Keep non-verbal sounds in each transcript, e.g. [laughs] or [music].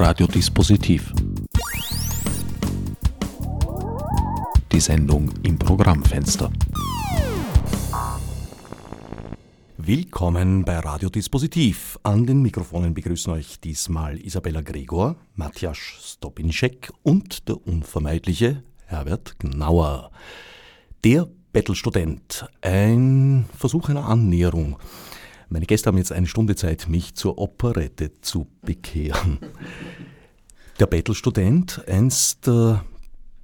Radiodispositiv. Die Sendung im Programmfenster. Willkommen bei Radiodispositiv. An den Mikrofonen begrüßen euch diesmal Isabella Gregor, Matthias Stopinschek und der unvermeidliche Herbert Gnauer. Der Bettelstudent. Ein Versuch einer Annäherung. Meine Gäste haben jetzt eine Stunde Zeit, mich zur Operette zu bekehren. Der Bettelstudent, eins der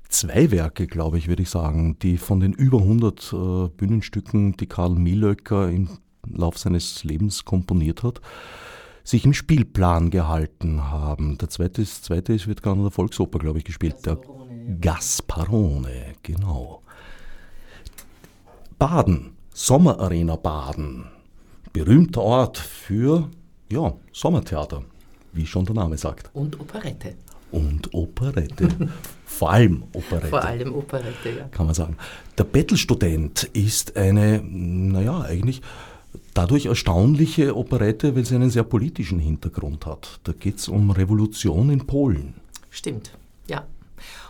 zwei Werke, glaube ich, würde ich sagen, die von den über 100 äh, Bühnenstücken, die Karl Mielöcker im Lauf seines Lebens komponiert hat, sich im Spielplan gehalten haben. Der zweite, ist, zweite ist, wird gar in der Volksoper, glaube ich, gespielt. Gasparone, der Gasparone, genau. Baden, Sommerarena Baden, berühmter Ort für ja, Sommertheater, wie schon der Name sagt. Und Operette. Und Operette. [laughs] Vor allem Operette. Vor allem Operette, ja. Kann man sagen. Der Bettelstudent ist eine, naja, eigentlich dadurch erstaunliche Operette, weil sie einen sehr politischen Hintergrund hat. Da geht es um Revolution in Polen. Stimmt.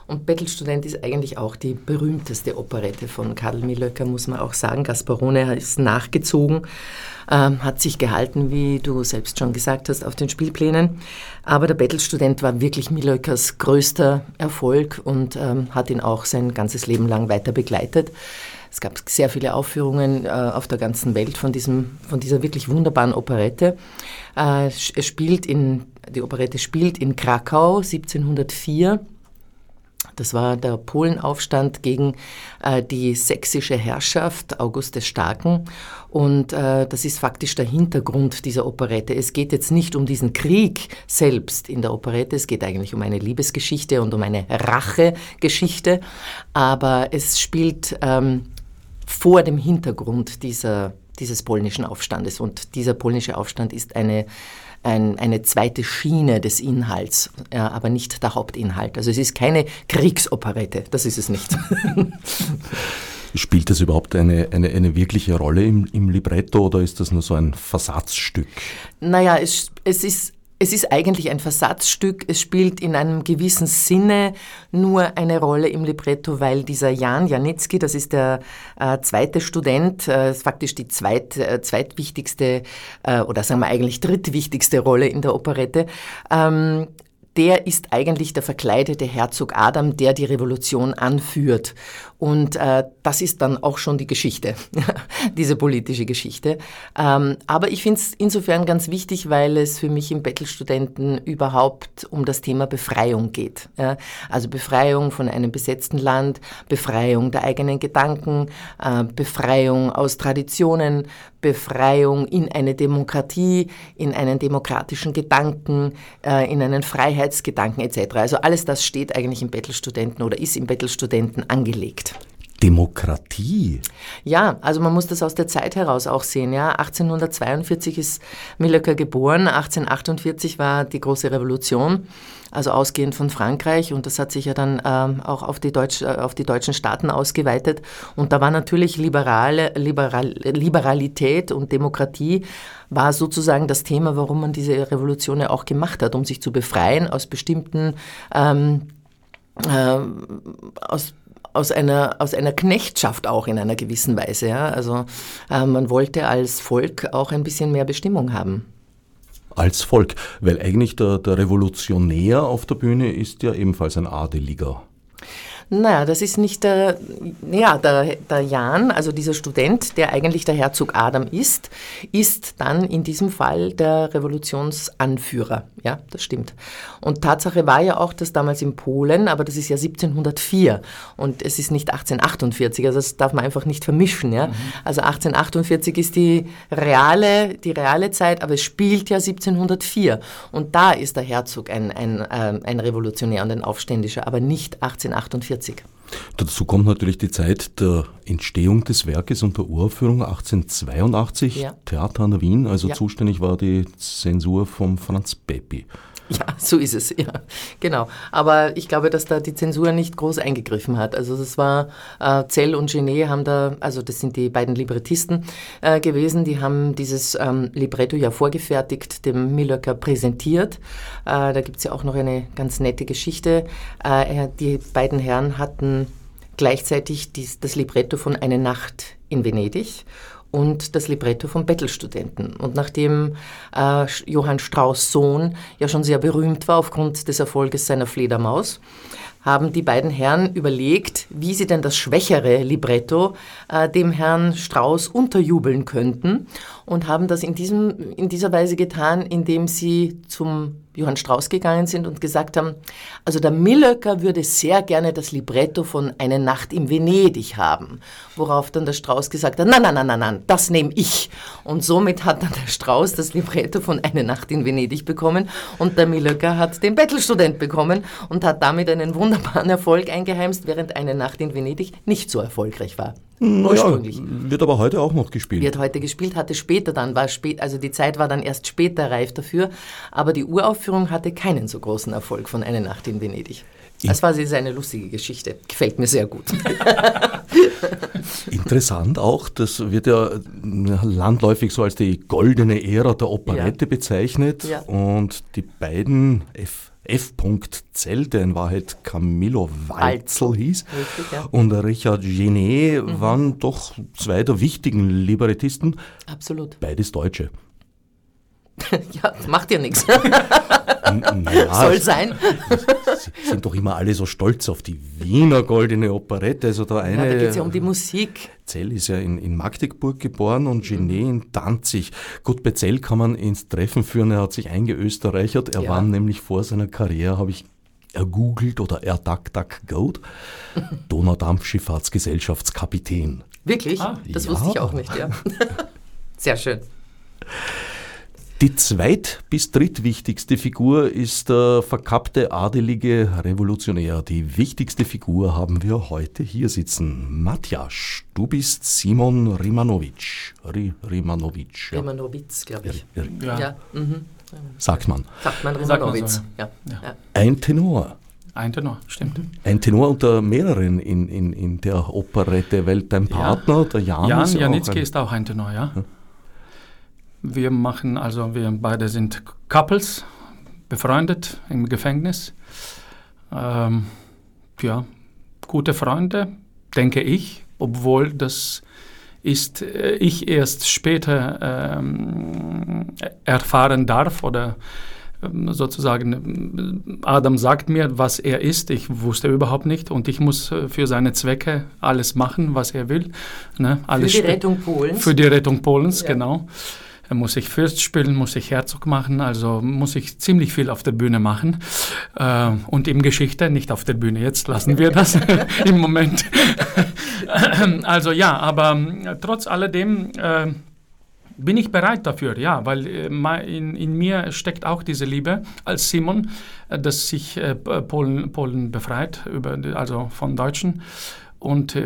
Und Bettelstudent ist eigentlich auch die berühmteste Operette von Karl Milöcker, muss man auch sagen. Gasparone ist nachgezogen, ähm, hat sich gehalten, wie du selbst schon gesagt hast, auf den Spielplänen. Aber der Bettelstudent war wirklich Milöckers größter Erfolg und ähm, hat ihn auch sein ganzes Leben lang weiter begleitet. Es gab sehr viele Aufführungen äh, auf der ganzen Welt von, diesem, von dieser wirklich wunderbaren Operette. Äh, spielt in, die Operette spielt in Krakau 1704 das war der Polenaufstand gegen äh, die sächsische Herrschaft August des Starken. Und äh, das ist faktisch der Hintergrund dieser Operette. Es geht jetzt nicht um diesen Krieg selbst in der Operette, es geht eigentlich um eine Liebesgeschichte und um eine Rachegeschichte. Aber es spielt ähm, vor dem Hintergrund dieser, dieses polnischen Aufstandes. Und dieser polnische Aufstand ist eine ein, eine zweite Schiene des Inhalts, ja, aber nicht der Hauptinhalt. Also es ist keine Kriegsoperette, das ist es nicht. [laughs] Spielt das überhaupt eine, eine, eine wirkliche Rolle im, im Libretto oder ist das nur so ein Versatzstück? Naja, es, es ist es ist eigentlich ein Versatzstück. Es spielt in einem gewissen Sinne nur eine Rolle im Libretto, weil dieser Jan Janitzki, das ist der äh, zweite Student, äh, faktisch die zweit, äh, zweitwichtigste äh, oder sagen wir eigentlich drittwichtigste Rolle in der Operette, ähm, der ist eigentlich der verkleidete Herzog Adam, der die Revolution anführt. Und äh, das ist dann auch schon die Geschichte, [laughs] diese politische Geschichte. Ähm, aber ich finde es insofern ganz wichtig, weil es für mich im Bettelstudenten überhaupt um das Thema Befreiung geht. Ja? Also Befreiung von einem besetzten Land, Befreiung der eigenen Gedanken, äh, Befreiung aus Traditionen, Befreiung in eine Demokratie, in einen demokratischen Gedanken, äh, in einen Freiheitsgedanken etc. Also alles das steht eigentlich im Bettelstudenten oder ist im Bettelstudenten angelegt. Demokratie. Ja, also man muss das aus der Zeit heraus auch sehen. Ja, 1842 ist Millöcker geboren, 1848 war die große Revolution, also ausgehend von Frankreich und das hat sich ja dann ähm, auch auf die, Deutsch, äh, auf die deutschen Staaten ausgeweitet und da war natürlich liberale, liberal, Liberalität und Demokratie war sozusagen das Thema, warum man diese Revolution ja auch gemacht hat, um sich zu befreien aus bestimmten ähm, äh, aus aus einer, aus einer Knechtschaft auch in einer gewissen Weise. Ja? Also äh, man wollte als Volk auch ein bisschen mehr Bestimmung haben. Als Volk, weil eigentlich der, der Revolutionär auf der Bühne ist ja ebenfalls ein Adeliger. Naja, das ist nicht der, ja, der, der Jan, also dieser Student, der eigentlich der Herzog Adam ist, ist dann in diesem Fall der Revolutionsanführer. Ja, das stimmt. Und Tatsache war ja auch, dass damals in Polen, aber das ist ja 1704 und es ist nicht 1848, also das darf man einfach nicht vermischen. Ja? Mhm. Also 1848 ist die reale, die reale Zeit, aber es spielt ja 1704 und da ist der Herzog ein, ein, äh, ein Revolutionär und ein Aufständischer, aber nicht 1848. 1940. Dazu kommt natürlich die Zeit der Entstehung des Werkes und der Uraufführung 1882, ja. Theater an der Wien, also ja. zuständig war die Zensur von Franz Peppi. [laughs] Ja, so ist es, ja, genau. Aber ich glaube, dass da die Zensur nicht groß eingegriffen hat. Also das war, äh, Zell und Genet haben da, also das sind die beiden Librettisten äh, gewesen, die haben dieses ähm, Libretto ja vorgefertigt, dem Millöcker präsentiert. Äh, da gibt es ja auch noch eine ganz nette Geschichte. Äh, die beiden Herren hatten gleichzeitig dies, das Libretto von Eine Nacht in Venedig und das Libretto vom Bettelstudenten. Und nachdem äh, Johann Strauss Sohn ja schon sehr berühmt war aufgrund des Erfolges seiner Fledermaus, haben die beiden Herren überlegt, wie sie denn das schwächere Libretto äh, dem Herrn Strauss unterjubeln könnten und haben das in, diesem, in dieser Weise getan, indem sie zum Johann Strauss gegangen sind und gesagt haben, also der Millöcker würde sehr gerne das Libretto von Eine Nacht in Venedig haben. Worauf dann der Strauss gesagt hat, nein, nein, nein, nein, nein, das nehme ich. Und somit hat dann der Strauss das Libretto von Eine Nacht in Venedig bekommen und der Millöcker hat den Bettelstudent bekommen und hat damit einen wunderbaren Erfolg eingeheimst, während Eine Nacht in Venedig nicht so erfolgreich war. Ursprünglich. Ja, wird aber heute auch noch gespielt. Wird heute gespielt, hatte später dann, war spät, also die Zeit war dann erst später reif dafür, aber die Uraufführung hatte keinen so großen Erfolg von Eine Nacht in Venedig. Das war sie eine lustige Geschichte. Gefällt mir sehr gut. [laughs] Interessant auch, das wird ja landläufig so als die goldene Ära der Operette ja. bezeichnet. Ja. Und die beiden F F. Zell, der in Wahrheit Camillo Walzel hieß, Richtig, ja. und Richard Genet mhm. waren doch zwei der wichtigen Librettisten. Absolut. Beides Deutsche. [laughs] ja, macht ja nichts. Ja, [laughs] Soll sein. Sie sind doch immer alle so stolz auf die Wiener Goldene Operette. Also da eine, ja, da geht es ja um die Musik. Zell ist ja in, in Magdeburg geboren und Genet in Danzig. Gut, bei Zell kann man ins Treffen führen, er hat sich eingeösterreichert. Er ja. war nämlich vor seiner Karriere, habe ich ergoogelt oder erduck-duck-goat, [laughs] Donaudampfschifffahrtsgesellschaftskapitän. Wirklich? Ah, das ja. wusste ich auch nicht, ja. Sehr schön. Die zweit- bis drittwichtigste Figur ist der verkappte adelige Revolutionär. Die wichtigste Figur haben wir heute hier sitzen. Matjasch, du bist Simon Rimanovic. Rimanovic. Ja. Rimanowitz, glaube ich. Ja. ja. Mhm. Sagt man. Sagt man Rimanowitz. So, ja. Ja. Ein Tenor. Ein Tenor, stimmt. Ein Tenor unter mehreren in, in, in der Operette, weil dein Partner, der Jan, Jan ist Janitzki ist auch ein Tenor, ja. Wir machen, also wir beide sind Couples, befreundet im Gefängnis. Ähm, ja, gute Freunde, denke ich, obwohl das ist äh, ich erst später ähm, erfahren darf oder ähm, sozusagen Adam sagt mir, was er ist. Ich wusste überhaupt nicht und ich muss äh, für seine Zwecke alles machen, was er will. Ne? Alles für die Rettung Polens. Für die Rettung Polens, ja. genau muss ich Fürst spielen, muss ich Herzog machen, also muss ich ziemlich viel auf der Bühne machen. Äh, und im Geschichte, nicht auf der Bühne, jetzt lassen wir das [laughs] [laughs] im Moment. [laughs] also ja, aber äh, trotz alledem äh, bin ich bereit dafür, ja, weil äh, in, in, mir steckt auch diese Liebe als Simon, dass sich Polen, Polen befreit, über, also von Deutschen. Und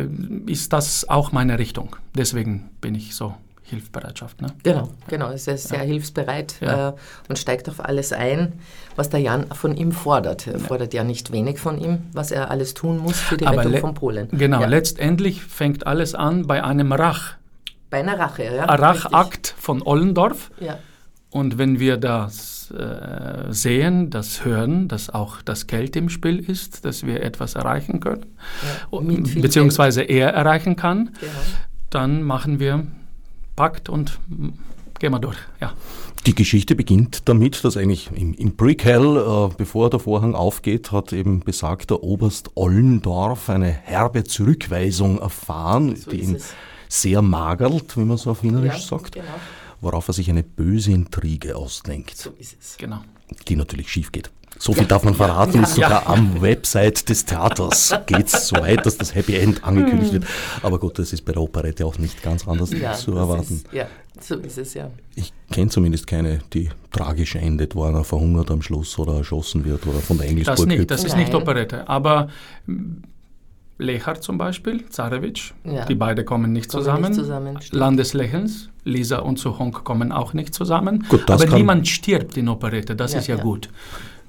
ist das auch meine Richtung. Deswegen bin ich so Hilfsbereitschaft. Ne? Genau, genau. Es ist sehr ja. hilfsbereit ja. Äh, und steigt auf alles ein, was der Jan von ihm fordert. Er ja. fordert ja nicht wenig von ihm, was er alles tun muss für die Aber Rettung von Polen. Genau, letztendlich fängt alles an bei einem Rach. Bei einer Rache, ja. Ein Rachakt von Ollendorf. Ja. Und wenn wir das äh, sehen, das hören, dass auch das Geld im Spiel ist, dass wir etwas erreichen können, beziehungsweise Geld. er erreichen kann, genau. dann machen wir packt und gehen wir durch. Ja. Die Geschichte beginnt damit, dass eigentlich im, im Brickell, äh, bevor der Vorhang aufgeht, hat eben besagter Oberst Ollendorf eine herbe Zurückweisung erfahren, so die ihn es. sehr magert, wie man so auf Wienerisch ja, sagt, genau. worauf er sich eine böse Intrige ausdenkt. So ist es. Genau. Die natürlich schief geht. So viel darf man verraten, ist sogar am Website des Theaters geht es so weit, dass das Happy End angekündigt wird. Aber gut, das ist bei der Operette auch nicht ganz anders ja, zu erwarten. Ist, ja, so ist es ja. Ich kenne zumindest keine, die tragisch endet, wo einer verhungert am Schluss oder erschossen wird oder von der Engelsburg Das nicht, das ist nicht Operette. Aber Lechar zum Beispiel, Zarewitsch, ja. die beiden kommen nicht kommen zusammen. Nicht zusammen Landeslächelns, Lisa und Suhonk kommen auch nicht zusammen. Gut, Aber niemand stirbt in Operette, das ja, ist ja, ja, gut.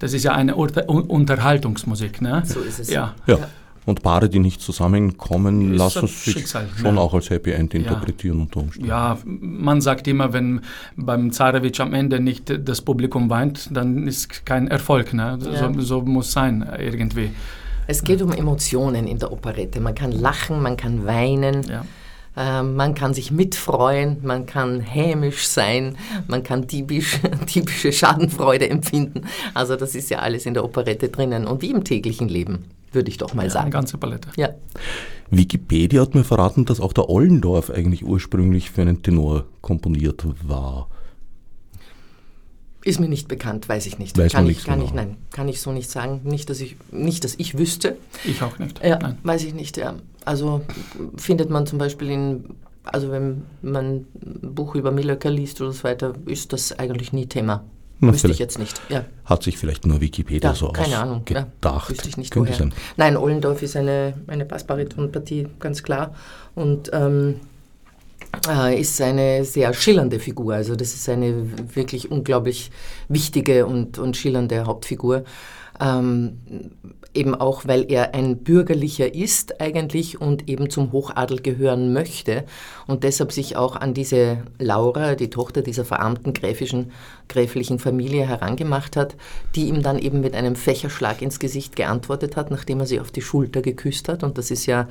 Das ist ja eine Unterhaltungsmusik. Ne? So ist es. Ja. ja. Und Paare, die nicht zusammenkommen, ist lassen sich Schicksal, schon ja. auch als Happy End interpretieren ja. unter Umständen. Ja, man sagt immer, wenn beim Zarewitsch am Ende nicht das Publikum weint, dann ist kein Erfolg. Ne? Ja. So, so muss sein irgendwie. Es geht um Emotionen in der Operette. Man kann lachen, man kann weinen. Ja. Ähm, man kann sich mitfreuen, man kann hämisch sein, man kann diebisch, diebische [laughs] Schadenfreude empfinden. Also das ist ja alles in der Operette drinnen und wie im täglichen Leben, würde ich doch mal ja, sagen. Eine ganze Palette. Ja. Wikipedia hat mir verraten, dass auch der Ollendorf eigentlich ursprünglich für einen Tenor komponiert war. Ist mir nicht bekannt, weiß ich nicht. Weiß kann man ich, kann genau. ich, nein, kann ich so nicht sagen. Nicht, dass ich, nicht, dass ich wüsste. Ich auch nicht. Ja, nein. weiß ich nicht. Ja. Also findet man zum Beispiel in, also wenn man ein Buch über Millöcker liest oder so weiter, ist das eigentlich nie Thema. Na, Wüsste ich jetzt nicht. Ja. Hat sich vielleicht nur Wikipedia ja, so keine Ahnung. gedacht. Ja, wüsste ich nicht Könnte woher. Sein. Nein, Ollendorf ist eine, eine Bassbaritonpartie, ganz klar. Und ähm, äh, ist eine sehr schillernde Figur. Also das ist eine wirklich unglaublich wichtige und, und schillernde Hauptfigur. Ähm, eben auch, weil er ein Bürgerlicher ist eigentlich und eben zum Hochadel gehören möchte und deshalb sich auch an diese Laura, die Tochter dieser verarmten gräfischen, gräflichen Familie, herangemacht hat, die ihm dann eben mit einem Fächerschlag ins Gesicht geantwortet hat, nachdem er sie auf die Schulter geküsst hat. Und das ist ja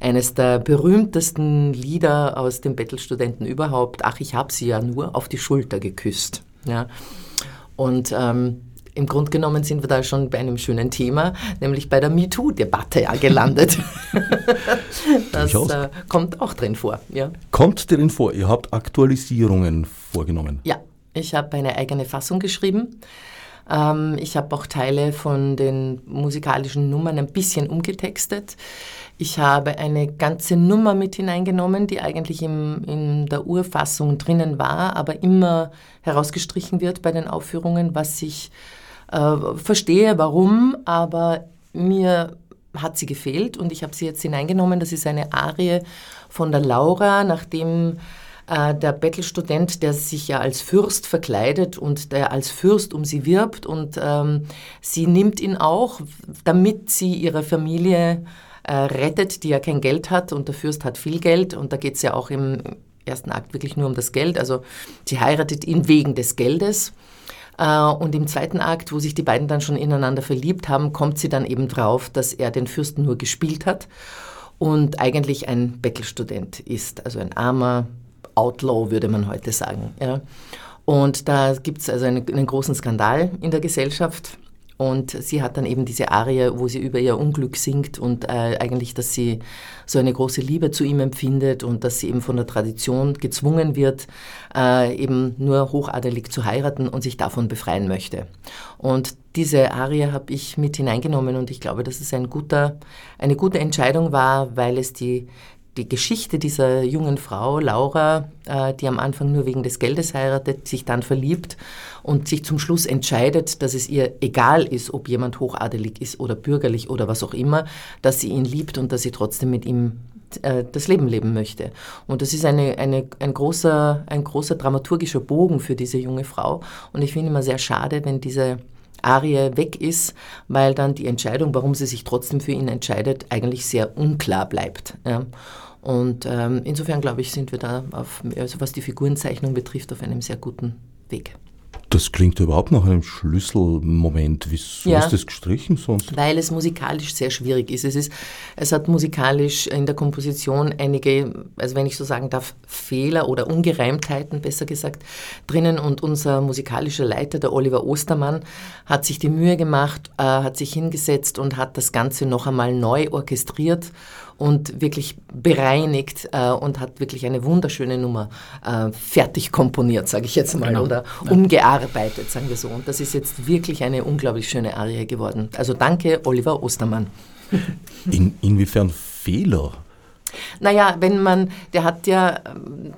eines der berühmtesten Lieder aus den Bettelstudenten überhaupt. Ach, ich habe sie ja nur auf die Schulter geküsst. Ja. Und ähm, im Grunde genommen sind wir da schon bei einem schönen Thema, nämlich bei der MeToo-Debatte ja gelandet. [laughs] das äh, kommt auch drin vor. Ja. Kommt drin vor. Ihr habt Aktualisierungen vorgenommen. Ja, ich habe eine eigene Fassung geschrieben. Ähm, ich habe auch Teile von den musikalischen Nummern ein bisschen umgetextet. Ich habe eine ganze Nummer mit hineingenommen, die eigentlich im, in der Urfassung drinnen war, aber immer herausgestrichen wird bei den Aufführungen, was ich äh, verstehe warum, aber mir hat sie gefehlt und ich habe sie jetzt hineingenommen. Das ist eine Arie von der Laura, nachdem äh, der Bettelstudent, der sich ja als Fürst verkleidet und der als Fürst um sie wirbt und ähm, sie nimmt ihn auch, damit sie ihre Familie äh, rettet, die ja kein Geld hat und der Fürst hat viel Geld und da geht es ja auch im ersten Akt wirklich nur um das Geld. Also sie heiratet ihn wegen des Geldes und im zweiten Akt, wo sich die beiden dann schon ineinander verliebt haben, kommt sie dann eben drauf, dass er den Fürsten nur gespielt hat und eigentlich ein Bettelstudent ist, also ein armer Outlaw, würde man heute sagen. Ja. Und da gibt es also einen großen Skandal in der Gesellschaft. Und sie hat dann eben diese Arie, wo sie über ihr Unglück singt und äh, eigentlich, dass sie so eine große Liebe zu ihm empfindet und dass sie eben von der Tradition gezwungen wird, äh, eben nur hochadelig zu heiraten und sich davon befreien möchte. Und diese Arie habe ich mit hineingenommen und ich glaube, dass es ein guter, eine gute Entscheidung war, weil es die die Geschichte dieser jungen Frau, Laura, äh, die am Anfang nur wegen des Geldes heiratet, sich dann verliebt und sich zum Schluss entscheidet, dass es ihr egal ist, ob jemand hochadelig ist oder bürgerlich oder was auch immer, dass sie ihn liebt und dass sie trotzdem mit ihm äh, das Leben leben möchte. Und das ist eine, eine, ein, großer, ein großer dramaturgischer Bogen für diese junge Frau. Und ich finde immer sehr schade, wenn diese Arie weg ist, weil dann die Entscheidung, warum sie sich trotzdem für ihn entscheidet, eigentlich sehr unklar bleibt. Ja. Und ähm, insofern, glaube ich, sind wir da, auf, also was die Figurenzeichnung betrifft, auf einem sehr guten Weg. Das klingt überhaupt nach einem Schlüsselmoment. Wieso ja, ist das gestrichen sonst? Weil es musikalisch sehr schwierig ist. Es, ist. es hat musikalisch in der Komposition einige, also wenn ich so sagen darf, Fehler oder Ungereimtheiten, besser gesagt, drinnen. Und unser musikalischer Leiter, der Oliver Ostermann, hat sich die Mühe gemacht, äh, hat sich hingesetzt und hat das Ganze noch einmal neu orchestriert und wirklich bereinigt äh, und hat wirklich eine wunderschöne Nummer äh, fertig komponiert, sage ich jetzt mal, genau. oder ja. umgearbeitet, sagen wir so. Und das ist jetzt wirklich eine unglaublich schöne Arie geworden. Also danke, Oliver Ostermann. In, inwiefern Fehler naja, wenn man, der hat ja,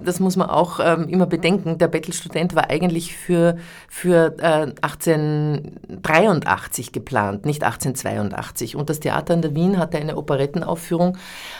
das muss man auch ähm, immer bedenken, der Bettelstudent war eigentlich für, für äh, 1883 geplant, nicht 1882. Und das Theater in der Wien hatte eine Operettenaufführung,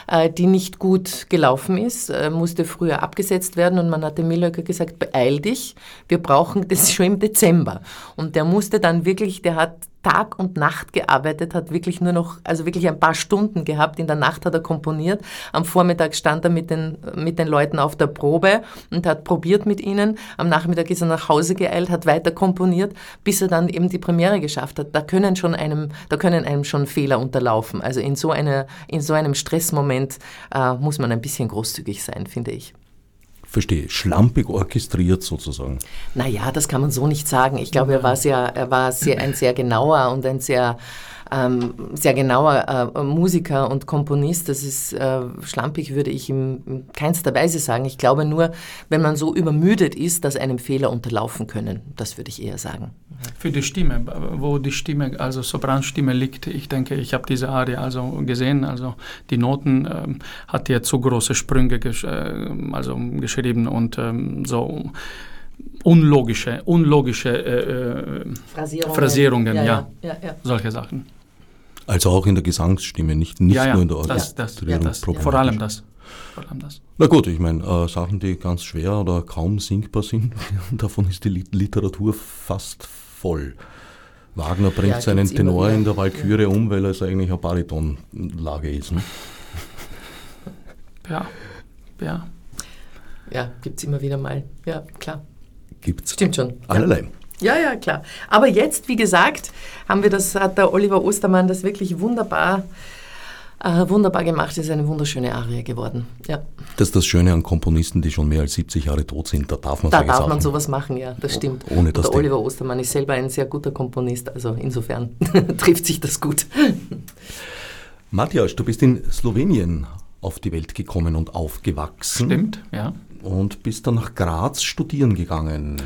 äh, die nicht gut gelaufen ist, äh, musste früher abgesetzt werden und man hat dem Millöcker gesagt, beeil dich, wir brauchen das [laughs] schon im Dezember. Und der musste dann wirklich, der hat Tag und Nacht gearbeitet, hat wirklich nur noch, also wirklich ein paar Stunden gehabt. In der Nacht hat er komponiert. Am Vormittag stand er mit den, mit den Leuten auf der Probe und hat probiert mit ihnen. Am Nachmittag ist er nach Hause geeilt, hat weiter komponiert, bis er dann eben die Premiere geschafft hat. Da können schon einem, da können einem schon Fehler unterlaufen. Also in so einer, in so einem Stressmoment äh, muss man ein bisschen großzügig sein, finde ich. Verstehe, schlampig orchestriert sozusagen. Naja, das kann man so nicht sagen. Ich glaube, er war, sehr, er war sehr, ein sehr genauer und ein sehr ähm, sehr genauer äh, Musiker und Komponist. Das ist äh, schlampig, würde ich in, in keinster Weise sagen. Ich glaube nur, wenn man so übermüdet ist, dass einem Fehler unterlaufen können. Das würde ich eher sagen. Für die Stimme, wo die Stimme, also Sopranstimme liegt, ich denke, ich habe diese Arie also gesehen, also die Noten ähm, hat er zu große Sprünge gesch äh, also geschrieben und ähm, so unlogische, unlogische äh, äh Phrasierungen, Phrasierungen ja, ja, ja, ja, solche Sachen. Also auch in der Gesangsstimme, nicht, nicht ja, ja, nur in der Orchestrierung. Das, das, vor allem das. Vor allem das. Na gut, ich meine, äh, Sachen, die ganz schwer oder kaum singbar sind, [laughs] davon ist die Literatur fast voll. Wagner bringt ja, seinen Tenor in der Walküre um, weil es eigentlich eine Baritonlage ist. Ne? Ja, ja. Ja, gibt es immer wieder mal. Ja, klar. Gibt's. Stimmt schon. Allerlei. Ja, ja, klar. Aber jetzt, wie gesagt, haben wir das, hat der Oliver Ostermann das wirklich wunderbar, äh, wunderbar gemacht. Es ist eine wunderschöne Arie geworden. Ja. Das ist das Schöne an Komponisten, die schon mehr als 70 Jahre tot sind. Da darf man Da darf man sowas machen, ja, das stimmt. Ohne dass der Oliver Ostermann ist selber ein sehr guter Komponist, also insofern [laughs] trifft sich das gut. [laughs] Matthias, du bist in Slowenien auf die Welt gekommen und aufgewachsen. Stimmt, ja. Und bist dann nach Graz studieren gegangen.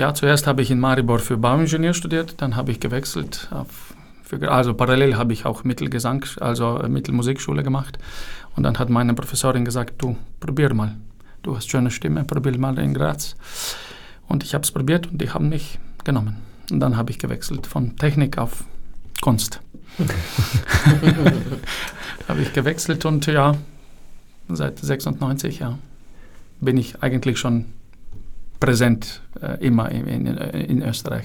Ja, zuerst habe ich in Maribor für Bauingenieur studiert, dann habe ich gewechselt. Für, also parallel habe ich auch Mittelgesang, also äh, Mittelmusikschule gemacht. Und dann hat meine Professorin gesagt, du probier mal. Du hast schöne Stimme, probier mal in Graz. Und ich habe es probiert und die haben mich genommen. Und dann habe ich gewechselt von Technik auf Kunst. [laughs] habe ich gewechselt und ja, seit 96 ja, bin ich eigentlich schon präsent äh, immer in, in, in, Österreich.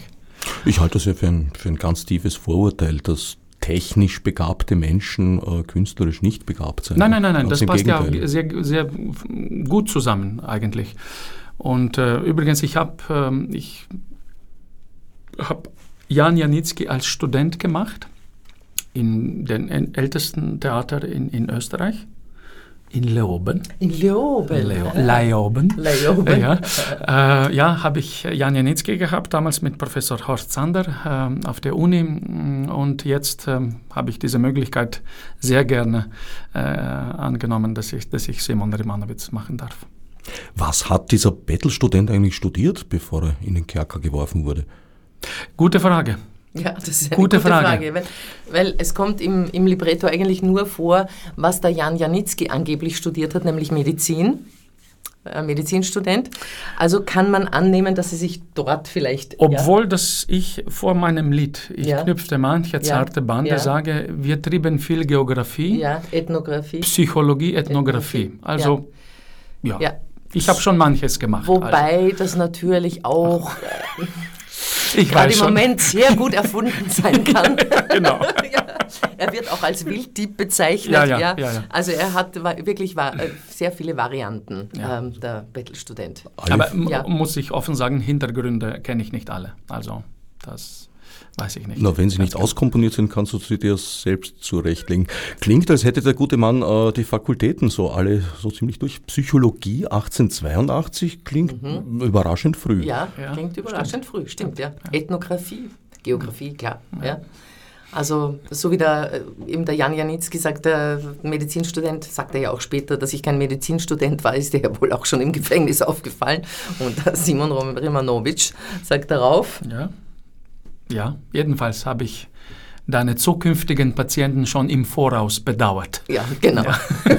Ich halte das ja für ein, für ein ganz tiefes Vorurteil, dass technisch begabte Menschen äh, künstlerisch nicht begabt sind. Nein, nein, nein, nein. das passt Gegenteil. ja sehr, sehr gut zusammen eigentlich. Und äh, übrigens, ich habe ähm, ich hab Jan Janitzki als Student gemacht in den ältesten Theater in, in Österreich. In Leoben. In Leoben. Leo, Leoben. Leoben. [laughs] Ja, äh, ja habe ich Jan Janitzki gehabt, damals mit Professor Horst Sander äh, auf der Uni. Und jetzt äh, habe ich diese Möglichkeit sehr gerne äh, angenommen, dass ich, dass ich Simon Rimanowitz machen darf. Was hat dieser Bettelstudent eigentlich studiert, bevor er in den Kerker geworfen wurde? Gute Frage. [laughs] Ja, das ist eine gute, gute Frage. Frage weil, weil, es kommt im, im Libretto eigentlich nur vor, was der Jan Janitzki angeblich studiert hat, nämlich Medizin. Äh, Medizinstudent. Also kann man annehmen, dass sie sich dort vielleicht. Obwohl, ja. dass ich vor meinem Lied, ich ja. knüpfte manche zarte Bande, ja. sage, wir trieben viel Geografie, ja. Ethnographie, Psychologie, Ethnographie. Ethnographie. Also, ja. Ich habe schon manches gemacht. Wobei also. das natürlich auch. [laughs] ich gerade im Moment sehr gut erfunden sein kann. [laughs] genau. [laughs] ja. Er wird auch als Wilddieb bezeichnet. Ja, ja, ja. ja, Also er hat wirklich war, äh, sehr viele Varianten, ähm, der Bettelstudent. Aber muss ich offen sagen, Hintergründe kenne ich nicht alle. Also das Weiß ich nicht. Na, wenn sie nicht genau. auskomponiert sind, kannst du sie dir selbst zurechtlegen. Klingt, als hätte der gute Mann äh, die Fakultäten so alle so ziemlich durch. Psychologie 1882 klingt mhm. überraschend früh. Ja, ja klingt überraschend stimmt. früh, stimmt, ja. ja. Ethnographie, Geografie, klar. Ja. ja. Also so wie der, äh, eben der Jan Janitzki sagt, der Medizinstudent, sagt er ja auch später, dass ich kein Medizinstudent war, ist der ja [laughs] wohl auch schon im Gefängnis aufgefallen. Und Simon Rimanovic sagt darauf, ja. Ja, jedenfalls habe ich deine zukünftigen Patienten schon im Voraus bedauert. Ja, genau. Ja. [laughs]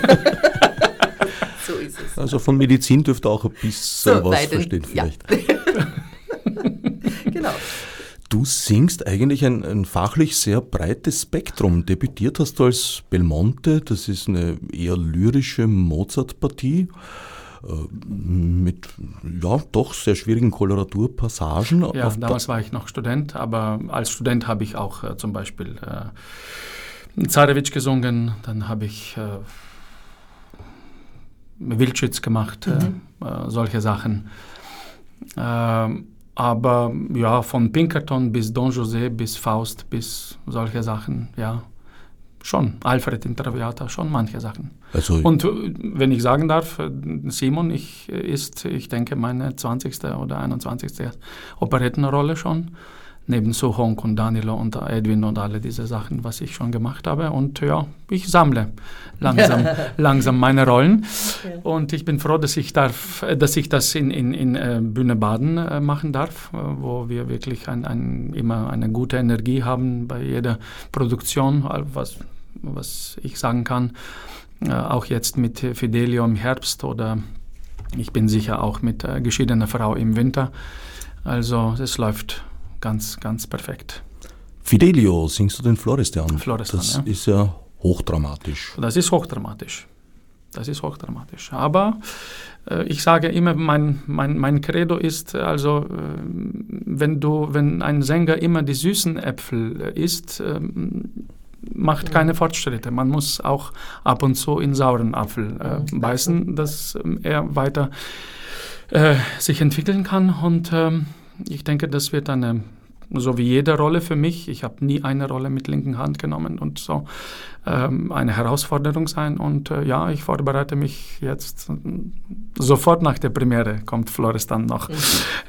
so ist es. Also von Medizin dürfte auch ein bisschen so, was verstehen vielleicht. Ja. [laughs] genau. Du singst eigentlich ein, ein, fachlich sehr breites Spektrum. Debütiert hast du als Belmonte, das ist eine eher lyrische Mozart-Partie. Mit ja doch sehr schwierigen Koloraturpassagen. Ja, damals war ich noch Student, aber als Student habe ich auch äh, zum Beispiel äh, Zarewitsch gesungen, dann habe ich äh, Wildschütz gemacht, äh, mhm. äh, solche Sachen. Ähm, aber ja, von Pinkerton bis Don José bis Faust bis solche Sachen, ja, schon. Alfred in Traviata, schon manche Sachen. Also Und äh, wenn ich sagen darf, äh, Simon ich, ist, ich denke, meine 20. oder 21. Operettenrolle schon neben Suhong und Danilo und Edwin und alle diese Sachen, was ich schon gemacht habe. Und ja, ich sammle langsam, [laughs] langsam meine Rollen. Okay. Und ich bin froh, dass ich, darf, dass, ich das in, in, in äh, Bühne Baden äh, machen darf, äh, wo wir wirklich ein, ein, immer eine gute Energie haben bei jeder Produktion, was, was ich sagen kann. auch jetzt mit Fidelio im Herbst oder ich bin sicher auch mit äh, geschiedener Frau im Winter. Also es läuft ganz, ganz perfekt. Fidelio, singst du den Florestan? Florestan, Das ja. ist ja hochdramatisch. Das ist hochdramatisch. Das ist hochdramatisch. Aber äh, ich sage immer, mein, mein, mein Credo ist, also äh, wenn, du, wenn ein Sänger immer die süßen Äpfel äh, isst, ähm, macht keine Fortschritte. Man muss auch ab und zu in sauren Apfel äh, beißen, dass ähm, er weiter äh, sich entwickeln kann. Und ähm, ich denke, das wird eine, so wie jede Rolle für mich, ich habe nie eine Rolle mit linken Hand genommen und so, ähm, eine Herausforderung sein. Und äh, ja, ich vorbereite mich jetzt sofort nach der Premiere, kommt Flores dann noch mhm.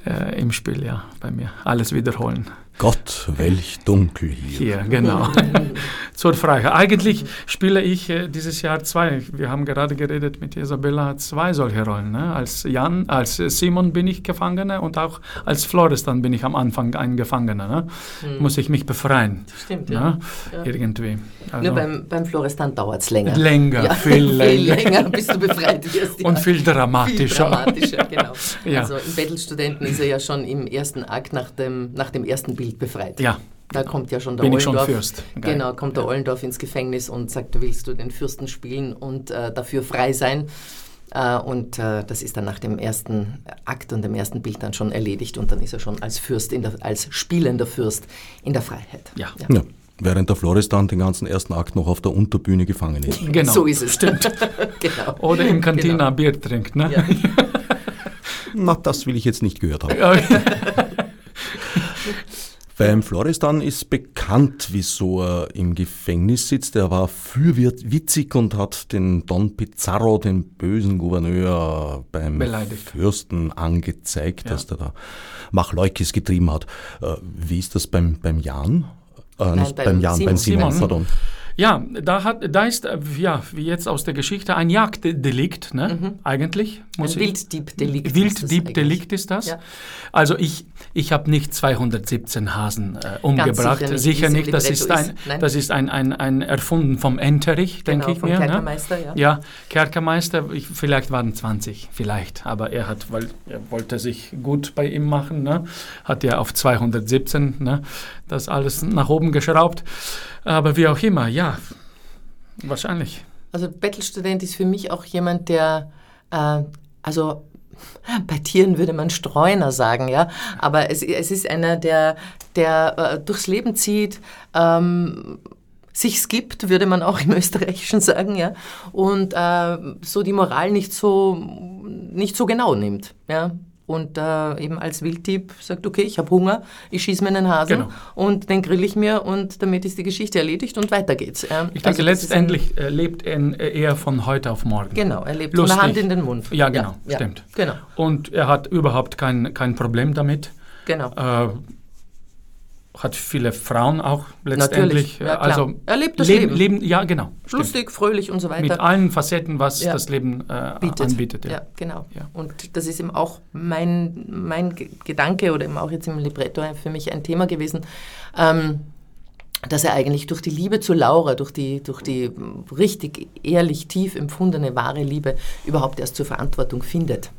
äh, im Spiel, ja, bei mir. Alles wiederholen. Gott, welch dunkel hier. Hier, genau. [laughs] Zur Frage. Eigentlich spiele ich äh, dieses Jahr zwei. Wir haben gerade geredet mit Isabella, zwei solche Rollen. Ne? Als Jan, als Simon bin ich Gefangener und auch als Florestan bin ich am Anfang ein Gefangener. Ne? Mhm. Muss ich mich befreien. Stimmt, ne? ja. Irgendwie. Also Nur beim, beim Florestan dauert es länger. Länger, ja, viel [laughs] länger. viel länger, bis du befreit wirst. Ja. Und viel dramatischer. Viel dramatischer, genau. [laughs] ja. Also im Bettelstudenten ist er ja schon im ersten Akt nach dem, nach dem ersten Bild befreit. Ja. Da kommt ja schon der Bin Ollendorf. Schon Fürst. Geil. Genau, kommt der ja. Ollendorf ins Gefängnis und sagt, du willst du den Fürsten spielen und äh, dafür frei sein. Äh, und äh, das ist dann nach dem ersten Akt und dem ersten Bild dann schon erledigt und dann ist er schon als Fürst, der, als spielender Fürst in der Freiheit. Ja. ja. Während der Florestan den ganzen ersten Akt noch auf der Unterbühne gefangen ist. Genau. So ist es. Stimmt. [laughs] genau. Oder im Cantina genau. Bier trinkt. Ne? Ja. [laughs] Na, das will ich jetzt nicht gehört haben. [laughs] Beim Florestan ist bekannt, wieso er im Gefängnis sitzt. Er war fürwitzig und hat den Don Pizarro, den bösen Gouverneur, beim Beleidigt. Fürsten angezeigt, ja. dass der da Machleukis getrieben hat. Äh, wie ist das beim, beim Jan? Äh, Nein, nicht beim, beim Jan, Simon. beim Simon, Simon. pardon. Ja, da, hat, da ist, äh, ja, wie jetzt aus der Geschichte, ein Jagddelikt, ne? Mhm. eigentlich. Muss ein Wilddiebdelikt. Wilddiebdelikt ist das. Ja. Also ich, ich habe nicht 217 Hasen äh, umgebracht. Sicher nicht, sicher nicht. Das, ist ein, das ist ein, ein, ein erfunden vom Enterich, genau, denke ich vom mir. Ne? Kerkermeister, ne? ja. Ja, Kerkermeister, ich, vielleicht waren 20, vielleicht. Aber er hat, weil er wollte sich gut bei ihm machen, ne? hat er auf 217 ne? Das alles nach oben geschraubt. Aber wie auch immer, ja, wahrscheinlich. Also Bettelstudent ist für mich auch jemand, der, äh, also [laughs] bei Tieren würde man Streuner sagen, ja, aber es, es ist einer, der, der äh, durchs Leben zieht, ähm, sich's gibt, würde man auch im [laughs] Österreichischen sagen, ja, und äh, so die Moral nicht so, nicht so genau nimmt, ja und äh, eben als Wildtyp sagt, okay, ich habe Hunger, ich schieße mir einen Hasen genau. und den grill ich mir und damit ist die Geschichte erledigt und weiter geht's. Äh, ich denke, also letztendlich ein, lebt er eher von heute auf morgen. Genau, er lebt Lustig. von der Hand in den Mund. Ja, genau, ja, stimmt. Ja, genau. Und er hat überhaupt kein, kein Problem damit. Genau. Äh, hat viele Frauen auch letztendlich. Ja, also er lebt das Leben. Leben ja, genau. Lustig, fröhlich und so weiter. Mit allen Facetten, was ja. das Leben äh, Bietet. anbietet. Ja, ja genau. Und das ist eben auch mein, mein Gedanke oder eben auch jetzt im Libretto für mich ein Thema gewesen. Ähm, dass er eigentlich durch die Liebe zu Laura, durch die, durch die richtig ehrlich tief empfundene wahre Liebe überhaupt erst zur Verantwortung findet.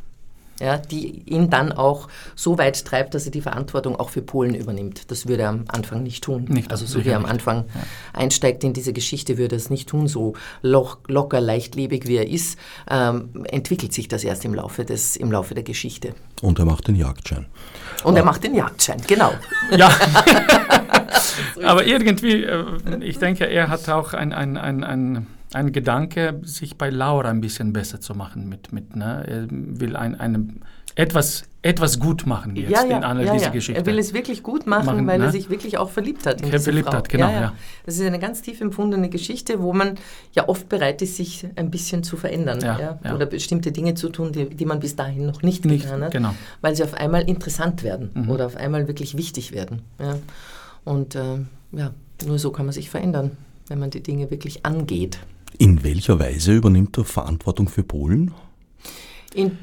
Ja, die ihn dann auch so weit treibt, dass er die Verantwortung auch für Polen übernimmt. Das würde er am Anfang nicht tun. Nicht, also so wie er am Anfang ja. einsteigt in diese Geschichte, würde er es nicht tun. So locker, leichtlebig wie er ist, ähm, entwickelt sich das erst im Laufe, des, im Laufe der Geschichte. Und er macht den Jagdschein. Und er macht den Jagdschein, genau. Ja. [laughs] Aber irgendwie, äh, ich denke, er hat auch ein, ein, ein, ein ein Gedanke, sich bei Laura ein bisschen besser zu machen mit, mit ne? Er will ein, eine, etwas, etwas gut machen jetzt ja, ja, in einer ja, dieser ja. Geschichte. Er will es wirklich gut machen, machen weil ne? er sich wirklich auch verliebt hat in er verliebt Frau. hat, genau, ja, Das ist eine ganz tief empfundene Geschichte, wo man ja oft bereit ist, sich ein bisschen zu verändern oder bestimmte Dinge zu tun, die, die man bis dahin noch nicht, nicht getan hat, genau. weil sie auf einmal interessant werden mhm. oder auf einmal wirklich wichtig werden. Und äh, ja, nur so kann man sich verändern, wenn man die Dinge wirklich angeht. In welcher Weise übernimmt er Verantwortung für Polen? In,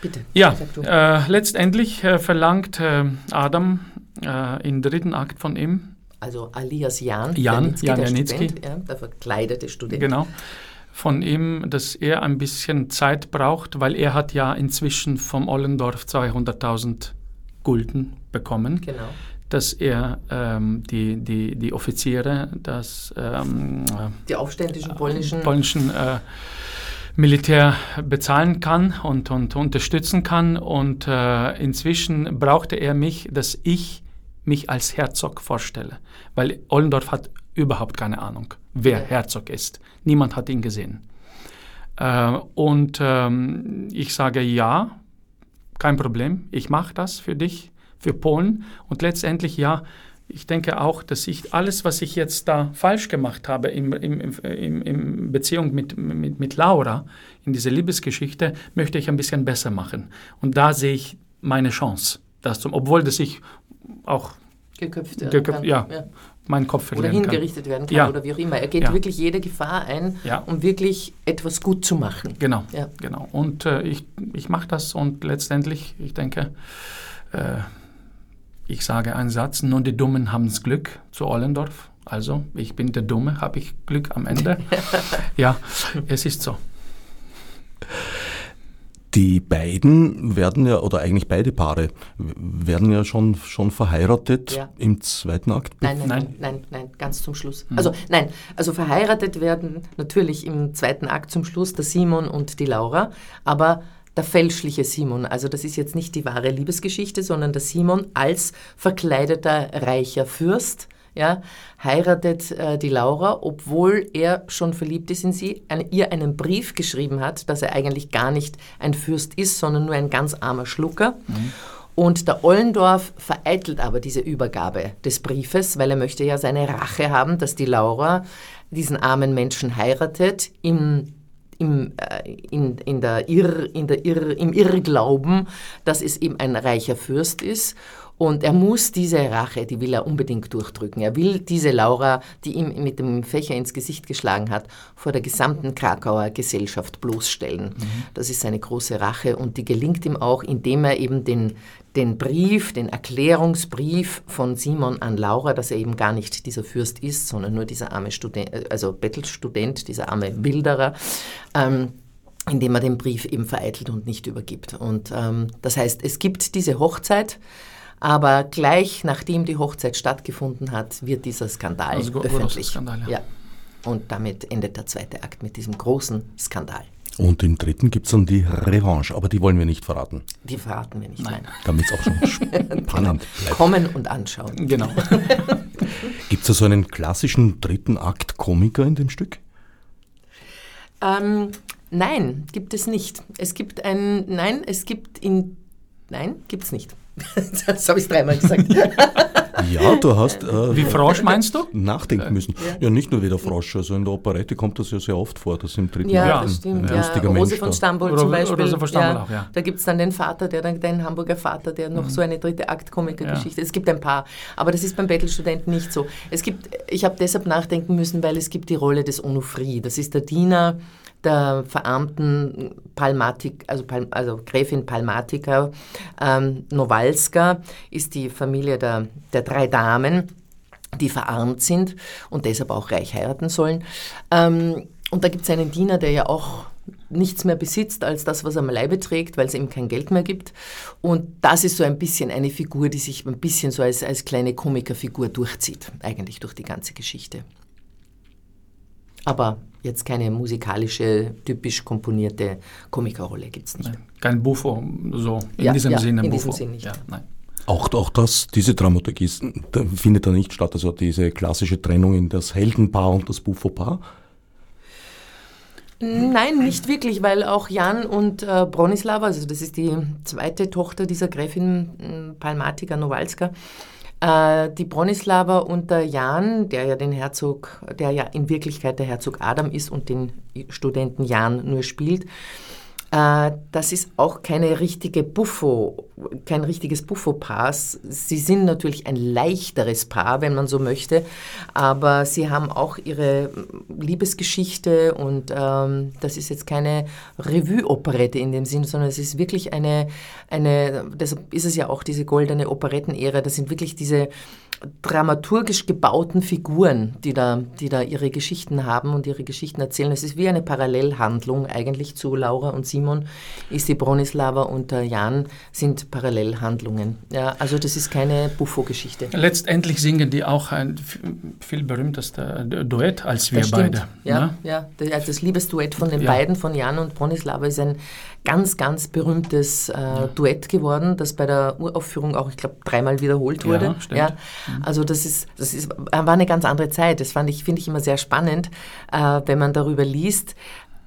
bitte. Ja, äh, letztendlich äh, verlangt äh, Adam äh, im dritten Akt von ihm. Also alias Jan, Jan, Janitzki, Jan der, Janitzki. Student, ja, der verkleidete Student. Genau. Von ihm, dass er ein bisschen Zeit braucht, weil er hat ja inzwischen vom Ollendorf 200.000 Gulden bekommen. Genau dass er ähm, die, die, die Offiziere, das ähm, die aufständischen polnischen, polnischen äh, Militär bezahlen kann und, und unterstützen kann. Und äh, inzwischen brauchte er mich, dass ich mich als Herzog vorstelle, weil Ollendorf hat überhaupt keine Ahnung, wer ja. Herzog ist. Niemand hat ihn gesehen. Äh, und ähm, ich sage ja, kein Problem, ich mache das für dich für Polen. Und letztendlich, ja, ich denke auch, dass ich alles, was ich jetzt da falsch gemacht habe in, in, in, in Beziehung mit, mit, mit Laura, in dieser Liebesgeschichte, möchte ich ein bisschen besser machen. Und da sehe ich meine Chance, das zum, obwohl das ich auch geköpft werden geköpft, kann. Ja, ja, meinen Kopf verlieren Oder hingerichtet kann. werden kann ja. oder wie auch immer. Er geht ja. wirklich jede Gefahr ein, um wirklich etwas gut zu machen. Genau, genau. Und äh, ich, ich mache das und letztendlich, ich denke, äh, ich sage einen Satz, nur die Dummen haben das Glück zu Ollendorf. Also, ich bin der Dumme, habe ich Glück am Ende. [laughs] ja, es ist so. Die beiden werden ja, oder eigentlich beide Paare, werden ja schon, schon verheiratet ja. im zweiten Akt. Nein nein, nein, nein, nein, ganz zum Schluss. Mhm. Also nein, also verheiratet werden natürlich im zweiten Akt zum Schluss der Simon und die Laura, aber der fälschliche Simon. Also das ist jetzt nicht die wahre Liebesgeschichte, sondern der Simon als verkleideter reicher Fürst ja, heiratet äh, die Laura, obwohl er schon verliebt ist in sie, ein, ihr einen Brief geschrieben hat, dass er eigentlich gar nicht ein Fürst ist, sondern nur ein ganz armer Schlucker. Mhm. Und der Ollendorf vereitelt aber diese Übergabe des Briefes, weil er möchte ja seine Rache haben, dass die Laura diesen armen Menschen heiratet, im im, äh, in, in der Irr, in der Irr, im Irrglauben, dass es eben ein reicher Fürst ist. Und er muss diese Rache, die will er unbedingt durchdrücken. Er will diese Laura, die ihm mit dem Fächer ins Gesicht geschlagen hat, vor der gesamten Krakauer Gesellschaft bloßstellen. Mhm. Das ist seine große Rache und die gelingt ihm auch, indem er eben den, den Brief, den Erklärungsbrief von Simon an Laura, dass er eben gar nicht dieser Fürst ist, sondern nur dieser arme Student, also Bettelstudent, dieser arme Wilderer, ähm, indem er den Brief eben vereitelt und nicht übergibt. Und ähm, das heißt, es gibt diese Hochzeit, aber gleich nachdem die Hochzeit stattgefunden hat, wird dieser Skandal also öffentlich. Skandal, ja. ja. Und damit endet der zweite Akt mit diesem großen Skandal. Und im dritten gibt es dann die Revanche, aber die wollen wir nicht verraten. Die verraten wir nicht, nein. Damit es auch schon [laughs] spannend bleibt. Kommen und anschauen. Genau. [laughs] gibt es da so einen klassischen dritten Akt Komiker in dem Stück? Ähm, nein, gibt es nicht. Es gibt ein, nein, es gibt in, nein, gibt es nicht. [laughs] das habe ich dreimal gesagt. Ja, du hast. Äh, wie Frosch meinst du? Nachdenken müssen. Ja. ja. nicht nur wie der Frosch. Also in der Operette kommt das ja sehr oft vor, dass im dritten Ja, das stimmt. Ein, ja. Rose Mensch von Stambul zum Beispiel. Rose von Stambul auch, ja. Da gibt es dann den Vater, der dann, den Hamburger Vater, der noch mhm. so eine dritte Akt-Komiker-Geschichte. Es gibt ein paar. Aber das ist beim Bettelstudenten nicht so. Es gibt, ich habe deshalb nachdenken müssen, weil es gibt die Rolle des Onufri. Das ist der Diener der verarmten Palmatik, also, also Gräfin Palmatika ähm, Nowalska ist die Familie der, der drei Damen, die verarmt sind und deshalb auch reich heiraten sollen. Ähm, und da gibt es einen Diener, der ja auch nichts mehr besitzt als das, was er am Leibe trägt, weil es ihm kein Geld mehr gibt. Und das ist so ein bisschen eine Figur, die sich ein bisschen so als, als kleine Komikerfigur durchzieht, eigentlich durch die ganze Geschichte. Aber jetzt keine musikalische, typisch komponierte Komikerrolle gibt es nicht. Nein, kein Buffo, so in ja, diesem ja, Sinne. In Buffo. diesem Sinne nicht. Ja, nein. Auch, auch das, diese Dramaturgie da findet da nicht statt, also diese klassische Trennung in das Heldenpaar und das Buffo-Paar. Nein, nicht wirklich, weil auch Jan und äh, Bronislava, also das ist die zweite Tochter dieser Gräfin äh, Palmatica Nowalska, die Bronislava und der Jan, der ja den Herzog, der ja in Wirklichkeit der Herzog Adam ist und den Studenten Jan nur spielt, äh, das ist auch keine richtige Buffo, kein richtiges Buffo-Paar. Sie sind natürlich ein leichteres Paar, wenn man so möchte, aber sie haben auch ihre Liebesgeschichte und ähm, das ist jetzt keine Revue-Operette in dem Sinn, sondern es ist wirklich eine, eine, deshalb ist es ja auch diese goldene Operettenära, das sind wirklich diese dramaturgisch gebauten Figuren, die da, die da ihre Geschichten haben und ihre Geschichten erzählen. Es ist wie eine Parallelhandlung eigentlich zu Laura und Simon. Ist die Bronislava und der Jan sind Parallelhandlungen. Ja, also das ist keine Buffo-Geschichte. Letztendlich singen die auch ein viel berühmtester Duett als wir beide. Ja, ne? ja, das Liebesduett von den ja. beiden, von Jan und Bronislava, ist ein ganz, ganz berühmtes äh, ja. Duett geworden, das bei der Uraufführung auch, ich glaube, dreimal wiederholt wurde. Ja, stimmt. Ja, mhm. also das ist, das ist, war eine ganz andere Zeit. Das fand ich, finde ich immer sehr spannend, äh, wenn man darüber liest,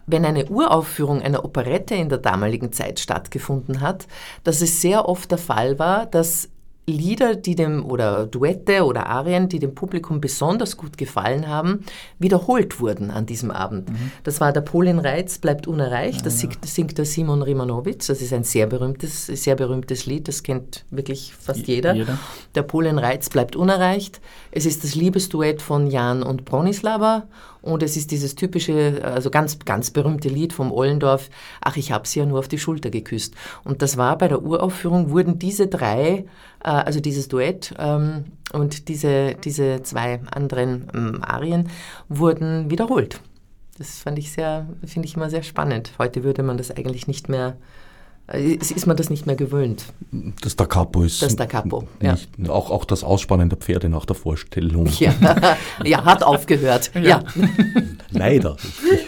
wenn eine Uraufführung einer Operette in der damaligen Zeit stattgefunden hat, dass es sehr oft der Fall war, dass Lieder, die dem oder Duette oder Arien, die dem Publikum besonders gut gefallen haben, wiederholt wurden an diesem Abend. Mhm. Das war der Polenreiz bleibt unerreicht. Das singt, das singt der Simon Rimanowitz. Das ist ein sehr berühmtes, sehr berühmtes Lied. Das kennt wirklich fast jeder. jeder. Der Polenreiz bleibt unerreicht. Es ist das Liebesduett von Jan und Bronislava und es ist dieses typische, also ganz, ganz berühmte Lied vom Ollendorf, Ach, ich hab sie ja nur auf die Schulter geküsst. Und das war bei der Uraufführung, wurden diese drei, äh, also dieses Duett ähm, und diese, diese zwei anderen ähm, Arien, wurden wiederholt. Das fand ich sehr, finde ich immer sehr spannend. Heute würde man das eigentlich nicht mehr ist man das nicht mehr gewöhnt. Das Da Capo ist. Das Da Capo, ja. auch, auch das Ausspannen der Pferde nach der Vorstellung. Ja, [laughs] ja hat aufgehört. Ja. ja. Leider.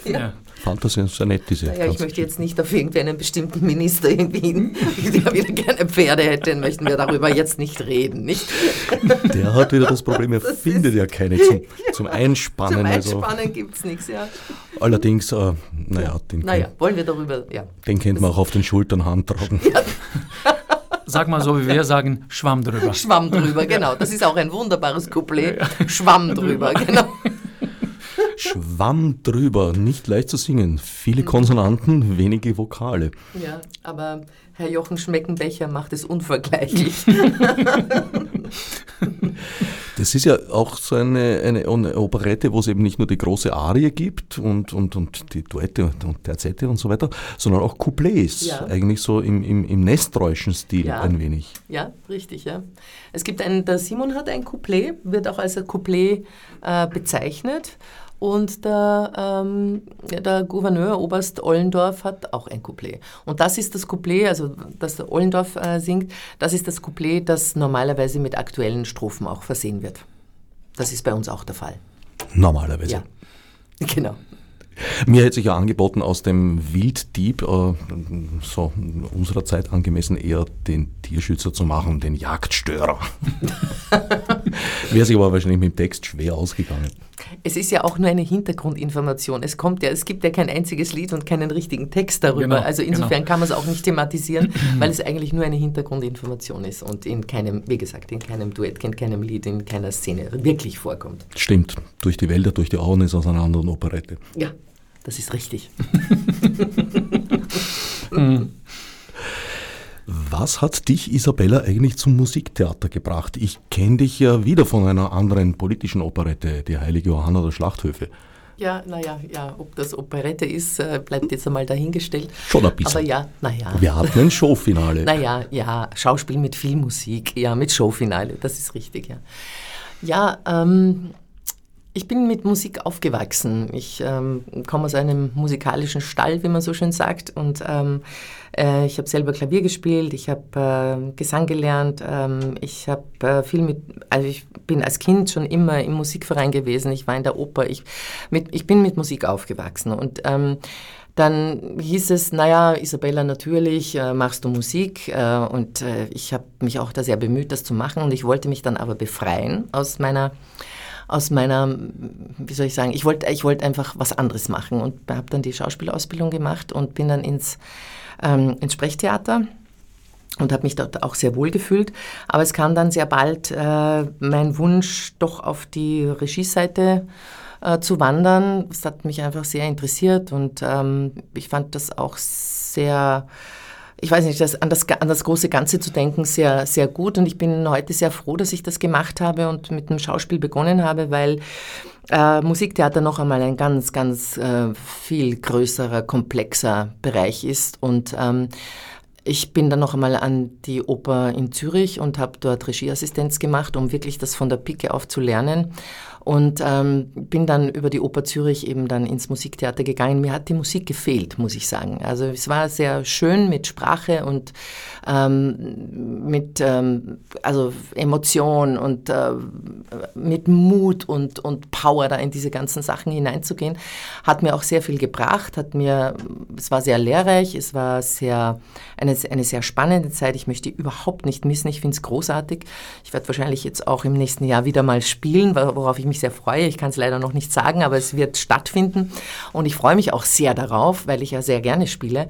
Ich, ja fand das ja sehr nett, diese. Ja, ich möchte jetzt nicht auf irgendeinen bestimmten Minister in Wien, [laughs] der wieder gerne Pferde hätte, möchten wir darüber jetzt nicht reden, nicht? [laughs] Der hat wieder das Problem, er das findet ja keine zum, [laughs] zum Einspannen. Zum Einspannen also. gibt es nichts, ja. Allerdings, äh, naja, den, naja, wollen wir darüber, ja. Den kennt man auch auf den Schultern handtragen. Ja. Sag mal so, wie wir sagen, Schwamm drüber. Schwamm drüber, genau. Das ist auch ein wunderbares Couplet. Schwamm drüber, genau. Schwamm drüber, nicht leicht zu singen. Viele Konsonanten, wenige Vokale. Ja, aber Herr Jochen Schmeckenbecher macht es unvergleichlich. [laughs] das ist ja auch so eine, eine, eine, Operette, wo es eben nicht nur die große Arie gibt und, und, und die Duette und, und Terzette und so weiter, sondern auch Couplets. Ja. Eigentlich so im, im, im Nesträuschen Stil ja. ein wenig. Ja, richtig, ja. Es gibt einen, der Simon hat ein Couplet, wird auch als ein Couplet äh, bezeichnet. Und der, ähm, der Gouverneur Oberst Ollendorf hat auch ein Couplet. Und das ist das Couplet, also das Ollendorf äh, singt, das ist das Couplet, das normalerweise mit aktuellen Strophen auch versehen wird. Das ist bei uns auch der Fall. Normalerweise. Ja, [laughs] genau. Mir hätte sich ja angeboten, aus dem Wilddieb, äh, so unserer Zeit angemessen, eher den Tierschützer zu machen, den Jagdstörer. [laughs] Wäre sich aber wahrscheinlich mit dem Text schwer ausgegangen. Es ist ja auch nur eine Hintergrundinformation. Es, kommt ja, es gibt ja kein einziges Lied und keinen richtigen Text darüber. Genau, also insofern genau. kann man es auch nicht thematisieren, [clears throat] weil es eigentlich nur eine Hintergrundinformation ist und in keinem, wie gesagt, in keinem Duett, in keinem Lied, in keiner Szene wirklich vorkommt. Stimmt. Durch die Wälder, durch die Auen ist aus einer anderen Operette. Ja, das ist richtig. [laughs] [laughs] Was hat dich, Isabella, eigentlich zum Musiktheater gebracht? Ich kenne dich ja wieder von einer anderen politischen Operette, die Heilige Johanna der Schlachthöfe. Ja, naja, ja, ob das Operette ist, äh, bleibt jetzt einmal dahingestellt. Schon ein bisschen. Aber ja, naja. Wir hatten ein Showfinale. naja, ja, Schauspiel mit viel Musik, ja, mit Showfinale, das ist richtig, ja. Ja, ähm, Ich bin mit Musik aufgewachsen. Ich ähm, komme aus einem musikalischen Stall, wie man so schön sagt. Und ähm, äh, ich habe selber Klavier gespielt, ich habe äh, Gesang gelernt, ähm, ich habe äh, viel mit, also ich bin als Kind schon immer im Musikverein gewesen, ich war in der Oper, ich, mit, ich bin mit Musik aufgewachsen. Und ähm, dann hieß es, naja, Isabella, natürlich äh, machst du Musik äh, und äh, ich habe mich auch da sehr bemüht, das zu machen und ich wollte mich dann aber befreien aus meiner aus meiner, wie soll ich sagen, ich wollte ich wollte einfach was anderes machen und habe dann die Schauspielausbildung gemacht und bin dann ins, ähm, ins Sprechtheater und habe mich dort auch sehr wohl gefühlt. Aber es kam dann sehr bald äh, mein Wunsch, doch auf die Regieseite äh, zu wandern. Das hat mich einfach sehr interessiert und ähm, ich fand das auch sehr ich weiß nicht, das, an, das, an das große Ganze zu denken, sehr, sehr gut. Und ich bin heute sehr froh, dass ich das gemacht habe und mit dem Schauspiel begonnen habe, weil äh, Musiktheater noch einmal ein ganz, ganz äh, viel größerer, komplexer Bereich ist. Und ähm, ich bin dann noch einmal an die Oper in Zürich und habe dort Regieassistenz gemacht, um wirklich das von der Pike auf zu lernen. Und ähm, bin dann über die Oper Zürich eben dann ins Musiktheater gegangen. Mir hat die Musik gefehlt, muss ich sagen. Also es war sehr schön mit Sprache und ähm, mit ähm, also Emotion und äh, mit Mut und, und Power da in diese ganzen Sachen hineinzugehen. Hat mir auch sehr viel gebracht, hat mir, es war sehr lehrreich, es war sehr, eine, eine sehr spannende Zeit. Ich möchte überhaupt nicht missen, ich finde es großartig. Ich werde wahrscheinlich jetzt auch im nächsten Jahr wieder mal spielen, worauf ich mich sehr freue. Ich kann es leider noch nicht sagen, aber es wird stattfinden und ich freue mich auch sehr darauf, weil ich ja sehr gerne spiele.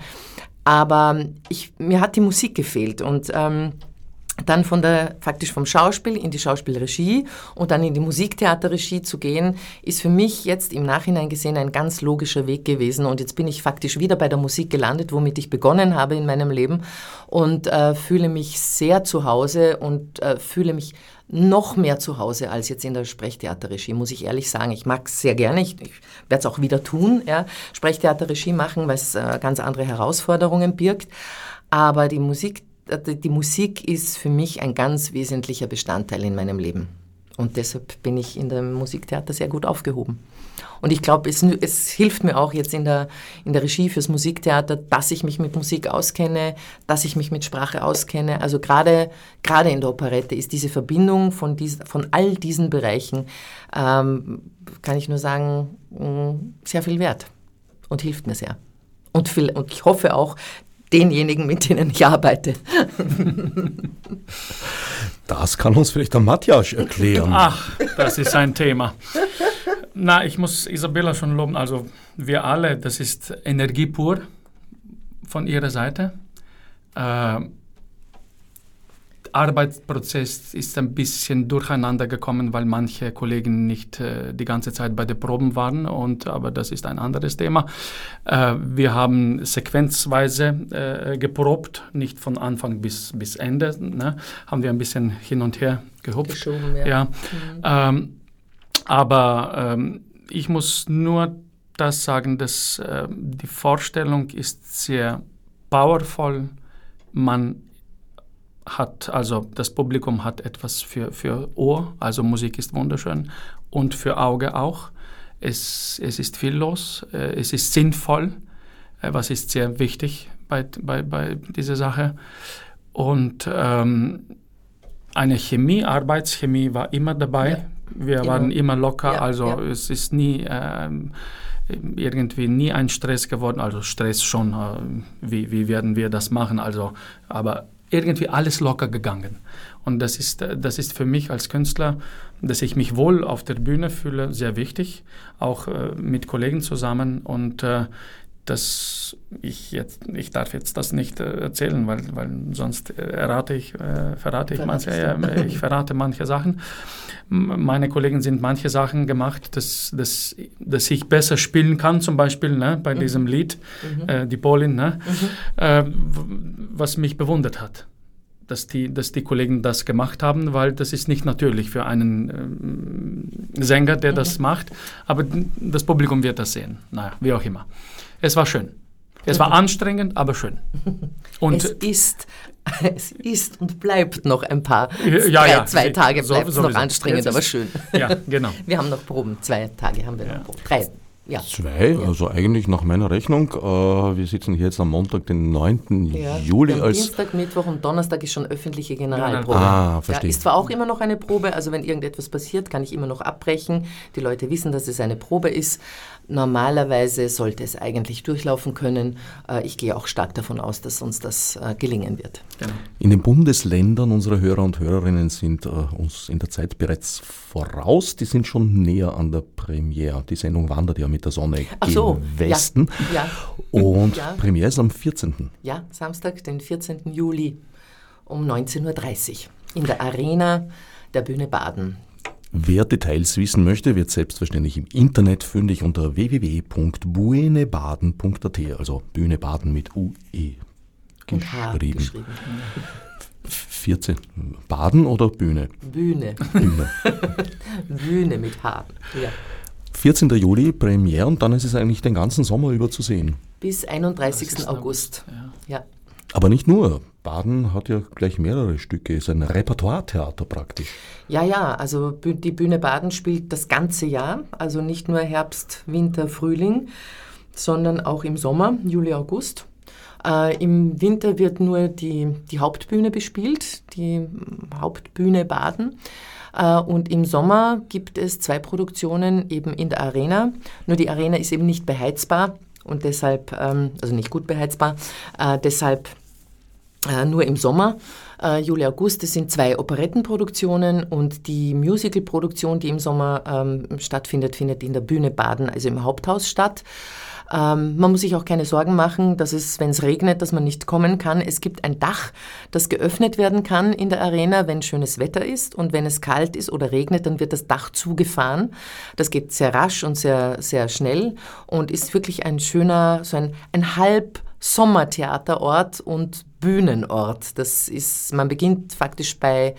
Aber ich, mir hat die Musik gefehlt und ähm, dann von der, faktisch vom Schauspiel in die Schauspielregie und dann in die Musiktheaterregie zu gehen, ist für mich jetzt im Nachhinein gesehen ein ganz logischer Weg gewesen. Und jetzt bin ich faktisch wieder bei der Musik gelandet, womit ich begonnen habe in meinem Leben und äh, fühle mich sehr zu Hause und äh, fühle mich noch mehr zu Hause als jetzt in der Sprechtheaterregie, muss ich ehrlich sagen. Ich mag es sehr gerne, ich, ich werde es auch wieder tun, ja, Sprechtheaterregie machen, weil es äh, ganz andere Herausforderungen birgt. Aber die Musik die Musik ist für mich ein ganz wesentlicher Bestandteil in meinem Leben. Und deshalb bin ich in dem Musiktheater sehr gut aufgehoben. Und ich glaube, es, es, hilft mir auch jetzt in der, in der Regie fürs Musiktheater, dass ich mich mit Musik auskenne, dass ich mich mit Sprache auskenne. Also gerade, gerade in der Operette ist diese Verbindung von, dies, von all diesen Bereichen, ähm, kann ich nur sagen, mm, sehr viel wert und hilft mir sehr. Und, viel, und ich hoffe auch, denjenigen, mit denen ich arbeite. Das kann uns vielleicht der Matthias erklären. Ach, das ist ein Thema. Na, ich muss Isabella schon loben. Also wir alle, das ist Energie pur von ihrer Seite. Äh, Arbeitsprozess ist ein bisschen durcheinander gekommen, weil manche Kollegen nicht äh, die ganze Zeit bei den Proben waren. Und, aber das ist ein anderes Thema. Äh, wir haben sequenzweise äh, geprobt, nicht von Anfang bis, bis Ende. Ne? Haben wir ein bisschen hin und her gehupft. Geschoben, ja. ja. Mhm. Ähm, aber ähm, ich muss nur das sagen, dass äh, die Vorstellung ist sehr powerful. Man hat, also das Publikum hat etwas für, für Ohr, also Musik ist wunderschön und für Auge auch. Es, es ist viel los, äh, es ist sinnvoll, äh, was ist sehr wichtig bei, bei, bei dieser Sache. Und ähm, eine Chemie, Arbeitschemie war immer dabei. Ja, Wir immer. waren immer locker, ja, also ja. es ist nie ähm, irgendwie nie ein Stress geworden. Also Stress schon, äh, wie, wie werden wir das machen? Also, aber irgendwie alles locker gegangen. Und das ist, das ist für mich als Künstler, dass ich mich wohl auf der Bühne fühle, sehr wichtig, auch äh, mit Kollegen zusammen. Und äh, das, ich, jetzt, ich darf jetzt das nicht äh, erzählen, weil, weil sonst errate ich, äh, verrate ich, manche, äh, ich verrate manche Sachen. Meine Kollegen sind manche Sachen gemacht, dass, dass, dass ich besser spielen kann, zum Beispiel ne, bei mhm. diesem Lied, mhm. äh, die Polin, ne, mhm. äh, was mich bewundert hat. Dass die, dass die Kollegen das gemacht haben, weil das ist nicht natürlich für einen äh, Sänger, der das mhm. macht, aber das Publikum wird das sehen. Naja, wie auch immer. Es war schön. Es war anstrengend, aber schön. [laughs] Und es ist, [laughs] es ist und bleibt noch ein paar. Ja, ja, zwei Tage bleibt es noch anstrengend, aber schön. Ja, genau. [laughs] Wir haben noch Proben. Zwei Tage haben wir ja. noch Proben. Drei. Ja. Zwei, also eigentlich nach meiner Rechnung. Äh, wir sitzen hier jetzt am Montag, den 9. Ja, Juli. Als Dienstag, Mittwoch und Donnerstag ist schon öffentliche Generalprobe. Ah, verstehe. Ja, ist zwar auch immer noch eine Probe, also wenn irgendetwas passiert, kann ich immer noch abbrechen. Die Leute wissen, dass es eine Probe ist, Normalerweise sollte es eigentlich durchlaufen können. Äh, ich gehe auch stark davon aus, dass uns das äh, gelingen wird. Genau. In den Bundesländern unserer Hörer und Hörerinnen sind uns in der Zeit bereits voraus. Die sind schon näher an der Premiere. Die Sendung wandert ja mit der Sonne Ach gen so, Westen. Ja, ja. Und ja. Premiere ist am 14. Ja, Samstag, den 14. Juli um 19.30 Uhr in der Arena der Bühne Baden. Wer Details wissen möchte, wird selbstverständlich im Internet fündig unter www.buenebaden.at, also Bühne Baden mit UE geschrieben. geschrieben. 14. Baden oder Bühne? Bühne. Bühne. [laughs] Bühne mit H. Ja. 14. Juli Premiere und dann ist es eigentlich den ganzen Sommer über zu sehen. Bis 31. August. Ja. ja. Aber nicht nur. Baden hat ja gleich mehrere Stücke, ist ein Repertoiretheater praktisch. Ja, ja, also die Bühne Baden spielt das ganze Jahr, also nicht nur Herbst, Winter, Frühling, sondern auch im Sommer, Juli, August. Äh, Im Winter wird nur die, die Hauptbühne bespielt, die Hauptbühne Baden. Äh, und im Sommer gibt es zwei Produktionen eben in der Arena. Nur die Arena ist eben nicht beheizbar und deshalb, ähm, also nicht gut beheizbar, äh, deshalb äh, nur im Sommer. Äh, Juli, August, das sind zwei Operettenproduktionen und die Musicalproduktion, die im Sommer ähm, stattfindet, findet in der Bühne Baden, also im Haupthaus statt. Ähm, man muss sich auch keine Sorgen machen, dass es, wenn es regnet, dass man nicht kommen kann. Es gibt ein Dach, das geöffnet werden kann in der Arena, wenn schönes Wetter ist. Und wenn es kalt ist oder regnet, dann wird das Dach zugefahren. Das geht sehr rasch und sehr, sehr schnell und ist wirklich ein schöner, so ein, ein halb Sommertheaterort und Bühnenort. Das ist, man beginnt faktisch bei,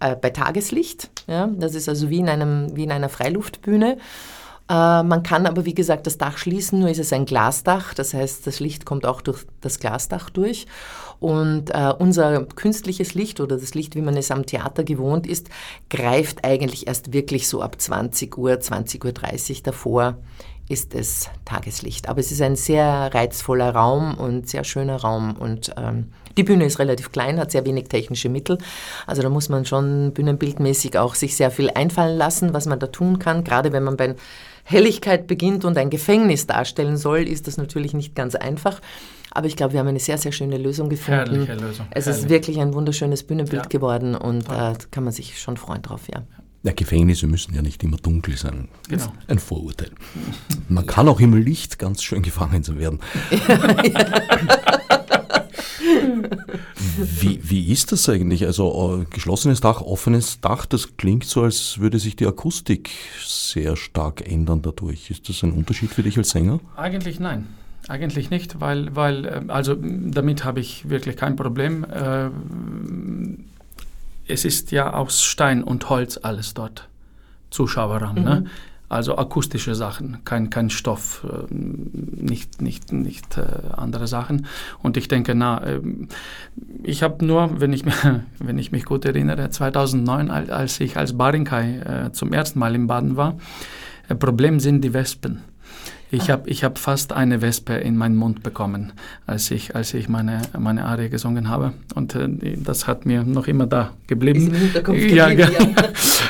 äh, bei Tageslicht. Ja? Das ist also wie in, einem, wie in einer Freiluftbühne. Äh, man kann aber, wie gesagt, das Dach schließen, nur ist es ein Glasdach. Das heißt, das Licht kommt auch durch das Glasdach durch. Und äh, unser künstliches Licht oder das Licht, wie man es am Theater gewohnt ist, greift eigentlich erst wirklich so ab 20 Uhr, 20.30 Uhr davor ist es Tageslicht. Aber es ist ein sehr reizvoller Raum und sehr schöner Raum und ähm, die Bühne ist relativ klein, hat sehr wenig technische Mittel. Also da muss man schon bühnenbildmäßig auch sich sehr viel einfallen lassen, was man da tun kann. Gerade wenn man bei Helligkeit beginnt und ein Gefängnis darstellen soll, ist das natürlich nicht ganz einfach. Aber ich glaube, wir haben eine sehr, sehr schöne Lösung gefunden. Herrliche Lösung. Es Herrlich. ist wirklich ein wunderschönes Bühnenbild ja. geworden und da äh, kann man sich schon freuen drauf, ja. Ja, Gefängnisse müssen ja nicht immer dunkel sein. Genau. Ein Vorurteil. Man kann auch im Licht ganz schön gefangen werden. [laughs] wie, wie ist das eigentlich? Also äh, geschlossenes Dach, offenes Dach, das klingt so, als würde sich die Akustik sehr stark ändern dadurch. Ist das ein Unterschied für dich als Sänger? Eigentlich nein. Eigentlich nicht, weil, weil äh, also damit habe ich wirklich kein Problem. Äh, es ist ja aus Stein und Holz alles dort. Zuschauerraum, ne? mhm. ne? Also akustische Sachen, kein, kein Stoff, äh, nicht, nicht, nicht äh, andere Sachen. Und ich denke, na, äh, ich habe nur, wenn ich, [laughs] wenn ich mich gut erinnere, 2009, als ich als Barinkai äh, zum ersten Mal in Baden war, Problem sind die Wespen. Ich habe ich hab fast eine Wespe in meinen Mund bekommen, als ich, als ich meine, meine Arie gesungen habe. Und äh, das hat mir noch immer da geblieben. Ist im ja, geblieben,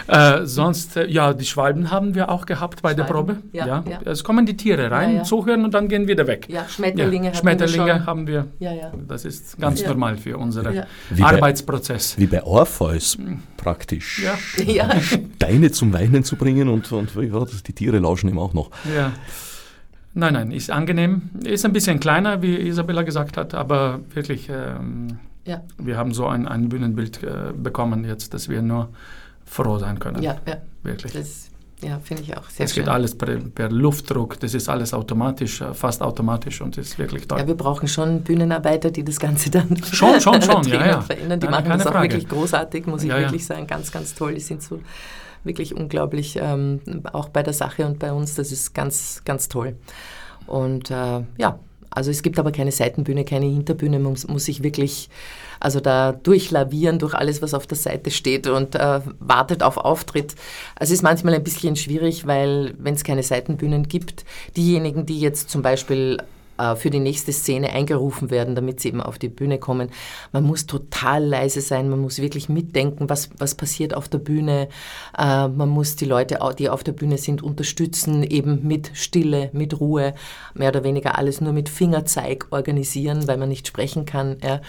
ja. [laughs] äh, sonst, äh, ja, die Schwalben haben wir auch gehabt bei Schwalben, der Probe. Ja, ja. ja, Es kommen die Tiere rein, zuhören und dann gehen wieder weg. Ja, Schmetterlinge, Schmetterlinge wir haben wir. Ja, ja. Das ist ganz normal für unseren Arbeitsprozess. wie bei Orpheus praktisch. Ja. Steine zum Weinen zu bringen und, und die Tiere lauschen ihm auch noch. Ja. Nein, nein, ist angenehm. Ist ein bisschen kleiner, wie Isabella gesagt hat, aber wirklich, ähm, ja. wir haben so ein, ein Bühnenbild äh, bekommen jetzt, dass wir nur froh sein können. Ja, ja. Wirklich. Das, ja, finde ich auch sehr Es geht alles per, per, Luftdruck, das ist alles automatisch, äh, fast automatisch und ist wirklich toll. Ja, wir brauchen schon Bühnenarbeiter, die das Ganze dann [laughs] schon, schon, schon, [laughs] ja, ja. verändern. Die Nein, machen das auch Frage. wirklich großartig, muss ich ja, wirklich sagen, ganz, ganz toll. Die sind so wirklich unglaublich, ähm, auch bei der Sache und bei uns, das ist ganz, ganz toll. Und äh, ja, Also es gibt aber keine Seitenbühne, keine Hinterbühne, man muss, sich wirklich also da durchlavieren durch alles, was auf der Seite steht und äh, wartet auf Auftritt. Also es ist manchmal ein bisschen schwierig, weil wenn es keine Seitenbühnen gibt, diejenigen, die jetzt zum Beispiel für die nächste Szene eingerufen werden, damit sie eben auf die Bühne kommen. Man muss total leise sein, man muss wirklich mitdenken, was, was passiert auf der Bühne. Äh, man muss die Leute, die auf der Bühne sind, unterstützen, eben mit Stille, mit Ruhe, mehr oder weniger alles nur mit Fingerzeig organisieren, weil man nicht sprechen kann ja,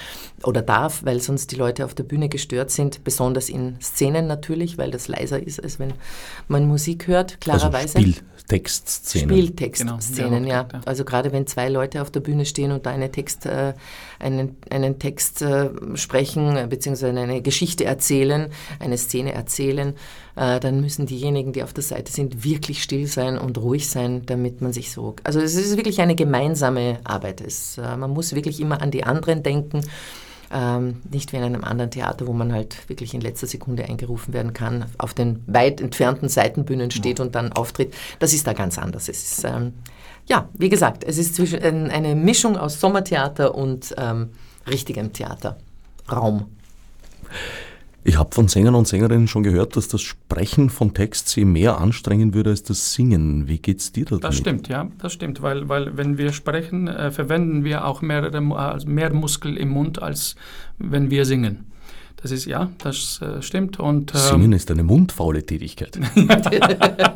oder darf, weil sonst die Leute auf der Bühne gestört sind, besonders in Szenen natürlich, weil das leiser ist, als wenn man Musik hört, klarerweise. Also Spieltextszenen. Spieltextszenen, genau, ja. Also gerade wenn zwei Leute auf der Bühne stehen und da eine Text, äh, einen, einen Text äh, sprechen, beziehungsweise eine Geschichte erzählen, eine Szene erzählen, äh, dann müssen diejenigen, die auf der Seite sind, wirklich still sein und ruhig sein, damit man sich so... Also es ist wirklich eine gemeinsame Arbeit. Es, äh, man muss wirklich immer an die anderen denken ähm, nicht wie in einem anderen Theater, wo man halt wirklich in letzter Sekunde eingerufen werden kann, auf den weit entfernten Seitenbühnen steht ja. und dann auftritt. Das ist da ganz anders. Es ist, ähm, ja, wie gesagt, es ist zwischen, eine Mischung aus Sommertheater und ähm, richtigem Theaterraum. Ich habe von Sängern und Sängerinnen schon gehört, dass das Sprechen von Text sie mehr anstrengen würde als das Singen. Wie geht's dir da? Das stimmt, ja, das stimmt, weil, weil wenn wir sprechen, äh, verwenden wir auch mehrere, also mehr Muskel im Mund, als wenn wir singen. Das ist ja, das äh, stimmt. Und, ähm, Singen ist eine mundfaule Tätigkeit. [laughs] [laughs]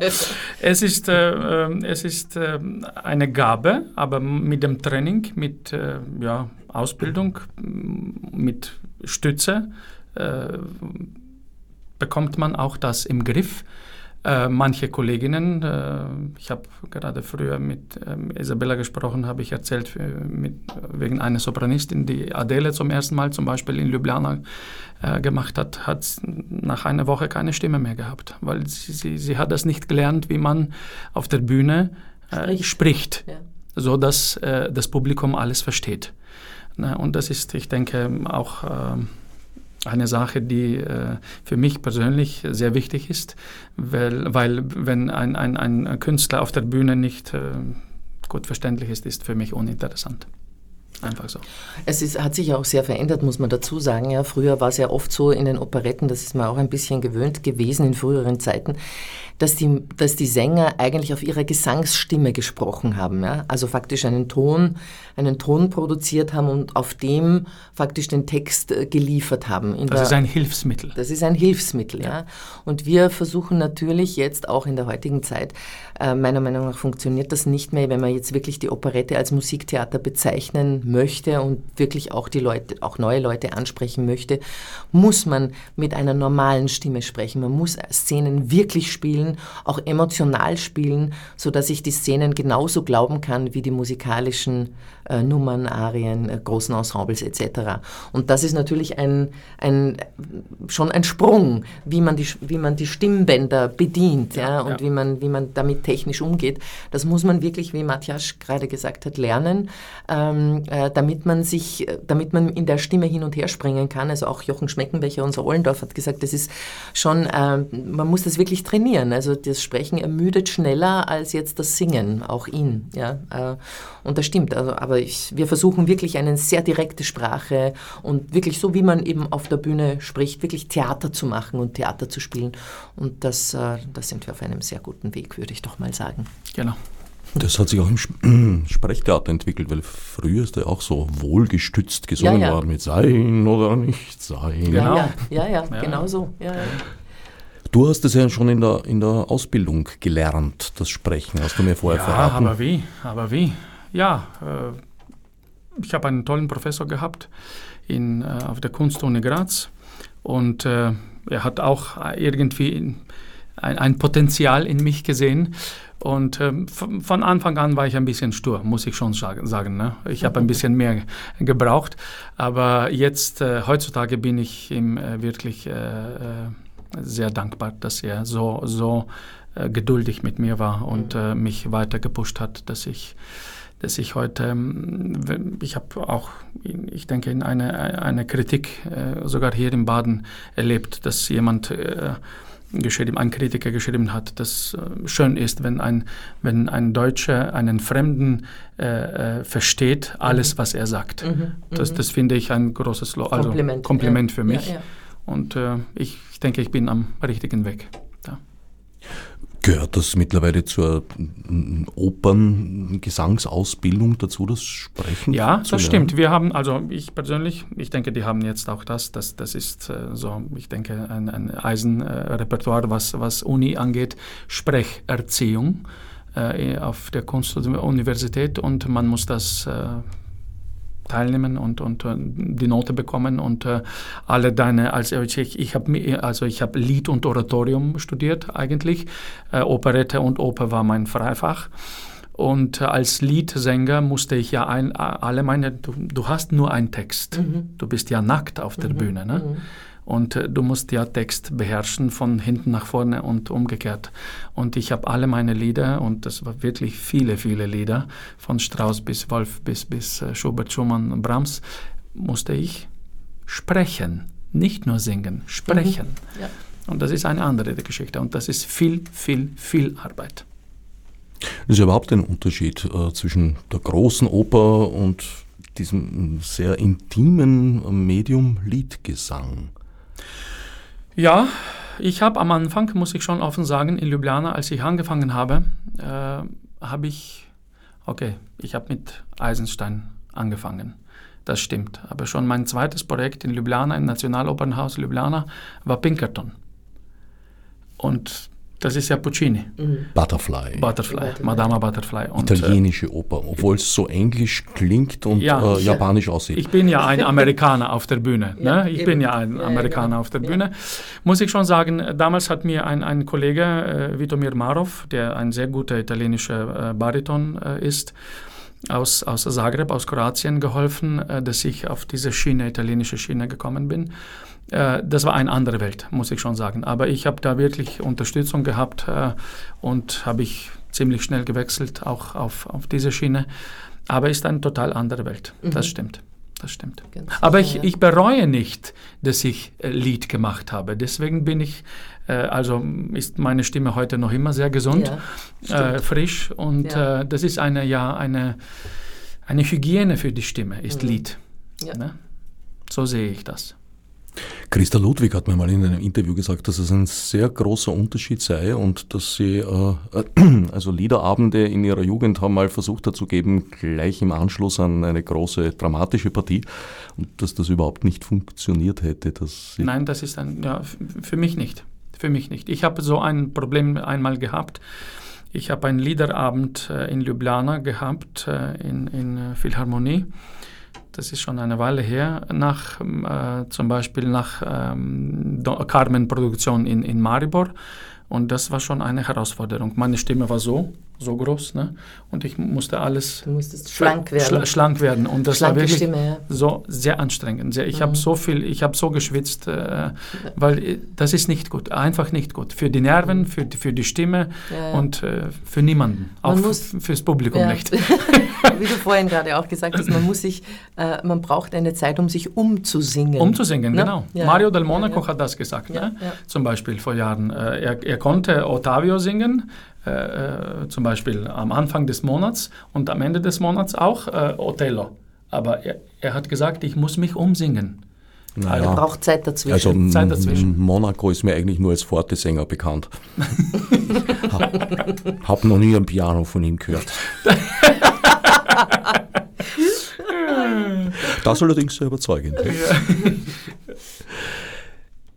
es ist, äh, ähm, es ist äh, eine Gabe, aber mit dem Training, mit äh, ja, Ausbildung, mit Stütze äh, bekommt man auch das im Griff. Äh, manche Kolleginnen, äh, ich habe gerade früher mit ähm, Isabella gesprochen, habe ich erzählt, äh, mit, wegen einer Sopranistin, die Adele zum ersten Mal zum Beispiel in Ljubljana äh, gemacht hat, hat nach einer Woche keine Stimme mehr gehabt, weil sie, sie, sie hat das nicht gelernt, wie man auf der Bühne äh, spricht, spricht ja. so dass das Publikum alles versteht. Na, und das ist, ich denke, auch ähm, eine Sache, die äh, für mich persönlich sehr wichtig ist, weil, weil wenn ein, ein, ein Künstler auf der Bühne nicht äh, gut verständlich ist, ist für mich uninteressant. Einfach so. Es ist, hat sich auch sehr verändert, muss man dazu sagen. Ja, früher war es ja oft so in den Operetten, das ist man auch ein bisschen gewöhnt gewesen in früheren Zeiten, dass die, dass die Sänger eigentlich auf ihre Gesangsstimme gesprochen haben. Ja? Also faktisch einen Ton, einen Ton produziert haben und auf dem faktisch den Text äh, geliefert haben. das der, ist ein Hilfsmittel. Das ist ein Hilfsmittel, ja. ja. Und wir versuchen natürlich jetzt auch in der heutigen Zeit, äh, meiner Meinung nach funktioniert das nicht mehr, wenn man jetzt wirklich die Operette als Musiktheater bezeichnen möchte und wirklich auch die Leute, auch neue Leute ansprechen möchte, muss man mit einer normalen Stimme sprechen. Man muss Szenen wirklich spielen auch emotional spielen, sodass ich die Szenen genauso glauben kann wie die musikalischen äh, Nummern, Arien, äh, großen Ensembles etc. Und das ist natürlich ein, ein, schon ein Sprung, wie man die, wie man die Stimmbänder bedient ja, ja und ja. Wie, man, wie man damit technisch umgeht. Das muss man wirklich, wie Matthias gerade gesagt hat, lernen, ähm, äh, damit man sich, damit man in der Stimme hin und her springen kann. Also auch Jochen Schmeckenbecher, unser Ollendorf, hat gesagt, das ist schon, äh, man muss das wirklich trainieren. Also das Sprechen ermüdet schneller als jetzt das Singen, auch ihn. Ja? Äh, und das stimmt. Also, aber ich, wir versuchen wirklich eine sehr direkte Sprache und wirklich so, wie man eben auf der Bühne spricht, wirklich Theater zu machen und Theater zu spielen. Und das, äh, da sind wir auf einem sehr guten Weg, würde ich doch mal sagen. Genau. Das hat sich auch im [clears throat] Sprechtheater entwickelt, weil früher ist er auch so wohlgestützt gesungen ja, ja. worden mit Sein oder nicht sein. Genau. Ja, ja, ja, ja, genau so. Ja, Du hast es ja schon in der, in der Ausbildung gelernt, das Sprechen, hast du mir vorher ja, verraten. aber wie, aber wie? Ja, äh, ich habe einen tollen Professor gehabt in, äh, auf der Kunstuni Graz und äh, er hat auch irgendwie ein, ein, Potenzial in mich gesehen. Und äh, von Anfang an war ich ein bisschen stur, muss ich schon sagen. Ne? Ich habe ein bisschen mehr gebraucht. Aber jetzt, äh, heutzutage bin ich ihm äh, wirklich äh, sehr dankbar, dass er so, so geduldig mit mir war und mhm. mich weiter gepusht hat, dass ich dass ich heute, ähm, ich habe auch, ich denke, in eine, eine Kritik äh, sogar hier in Baden erlebt, dass jemand äh, geschrieben, ein Kritiker geschrieben hat, dass äh, schön ist, wenn ein, wenn ein Deutscher einen Fremden äh, äh versteht, alles, mhm. was er sagt. Mhm. Das, mhm. das finde ich ein großes Lo also Kompliment, Kompliment ja. für mich. Ja, ja. Und äh, ich denke, ich bin am richtigen Weg. Gehört das mittlerweile zur Operngesangsausbildung dazu, das Sprechen? Ja, das lernen? stimmt. Wir haben, also ich persönlich, ich denke, die haben jetzt auch das. Das, das ist äh, so, ich denke, ein, ein Eisenrepertoire, was, was Uni angeht, Sprecherziehung äh, auf der Kunstuniversität und man muss das äh, teilnehmen und, und äh, die Note bekommen und äh, alle deine, also ich, ich habe also ich habe Lied und Oratorium studiert eigentlich, äh, Operette und Oper war mein Freifach. Und als Liedsänger musste ich ja ein, alle meine, du, du hast nur einen Text. Mhm. Du bist ja nackt auf der mhm. Bühne. Ne? Mhm. Und äh, du musst ja Text beherrschen von hinten nach vorne und umgekehrt. Und ich habe alle meine Lieder, und das war wirklich viele, viele Lieder, von Strauss bis Wolf bis, bis äh, Schubert, Schumann, Brahms, musste ich sprechen. Nicht nur singen, sprechen. Mhm. Ja. Und das ist eine andere Geschichte. Und das ist viel, viel, viel Arbeit. Es ist überhaupt ein Unterschied äh, zwischen der großen Oper und diesem sehr intimen Medium Liedgesang. Ja, ich habe am Anfang, muss ich schon offen sagen, in Ljubljana, als ich angefangen habe, äh, habe ich, okay, ich habe mit Eisenstein angefangen. Das stimmt. Aber schon mein zweites Projekt in Ljubljana, im Nationalopernhaus Ljubljana, war Pinkerton. Und das ist ja Puccini. Mhm. Butterfly. Butterfly, Madama Butterfly. Und, Italienische Oper, obwohl es so englisch klingt und ja, äh, japanisch aussieht. Ich bin ja ein [laughs] Amerikaner auf der Bühne. ja, ne? Ich eben. bin ja ein Amerikaner ja, genau. auf der Bühne. Muss ich schon sagen, damals hat mir ein, ein Kollege, äh, Vitomir Marov, der ein sehr guter italienischer äh, Bariton äh, ist, aus, aus Zagreb, aus Kroatien geholfen, äh, dass ich auf diese Schiene, italienische Schiene gekommen bin. Äh, das war eine andere Welt, muss ich schon sagen. Aber ich habe da wirklich Unterstützung gehabt äh, und habe ich ziemlich schnell gewechselt, auch auf, auf diese Schiene. Aber es ist eine total andere Welt, mhm. das stimmt. Das stimmt. Ganz Aber sicher, ich, ich bereue nicht, dass ich äh, Lied gemacht habe. Deswegen bin ich, äh, also ist meine Stimme heute noch immer sehr gesund, ja, äh, frisch. Und ja. das ist eine, ja, eine, eine Hygiene für die Stimme, ist mhm. Lied. Ja. Ne? So sehe ich das. Christa Ludwig hat mir mal in einem Interview gesagt, dass es ein sehr großer Unterschied sei und dass sie äh, [clears throat] also Liederabende in ihrer Jugend haben mal versucht hat zu geben, gleich im Anschluss an eine große dramatische Partie und dass das überhaupt nicht funktioniert hätte. Nein, das ist ein, ja, für mich nicht. Für mich nicht. Ich habe so ein Problem einmal gehabt. Ich habe einen Liederabend äh, in Ljubljana gehabt, äh, in, in äh, Philharmonie das ist schon eine Weile her, nach äh, zum Beispiel nach ähm, Carmen-Produktion in, in Maribor. Und das war schon eine Herausforderung. Meine Stimme war so, so groß, ne? Und ich musste alles. Du musstest schlank werden. Schla schlank werden. Und das Schlanke war wirklich Stimme, ja. so sehr anstrengend. Sehr, ich mhm. habe so viel, ich habe so geschwitzt, äh, weil äh, das ist nicht gut, einfach nicht gut. Für die Nerven, für, für die Stimme ja, ja. und äh, für niemanden. Auch muss, fürs Publikum nicht. [laughs] Wie du vorhin gerade auch gesagt hast, man muss sich, äh, man braucht eine Zeit, um sich umzusingen. Umzusingen, ne? genau. Mario del Monaco hat das gesagt, ne? Zum Beispiel vor Jahren. Äh, er, er konnte Ottavio singen, äh, äh, zum Beispiel am Anfang des Monats und am Ende des Monats auch äh, Othello. Aber er, er, hat gesagt, ich muss mich umsingen. Naja. Also braucht Zeit dazwischen. Also Zeit dazwischen. Monaco ist mir eigentlich nur als Fortesänger bekannt. [laughs] Hab noch nie ein Piano von ihm gehört. [laughs] das allerdings sehr überzeugend. Ja.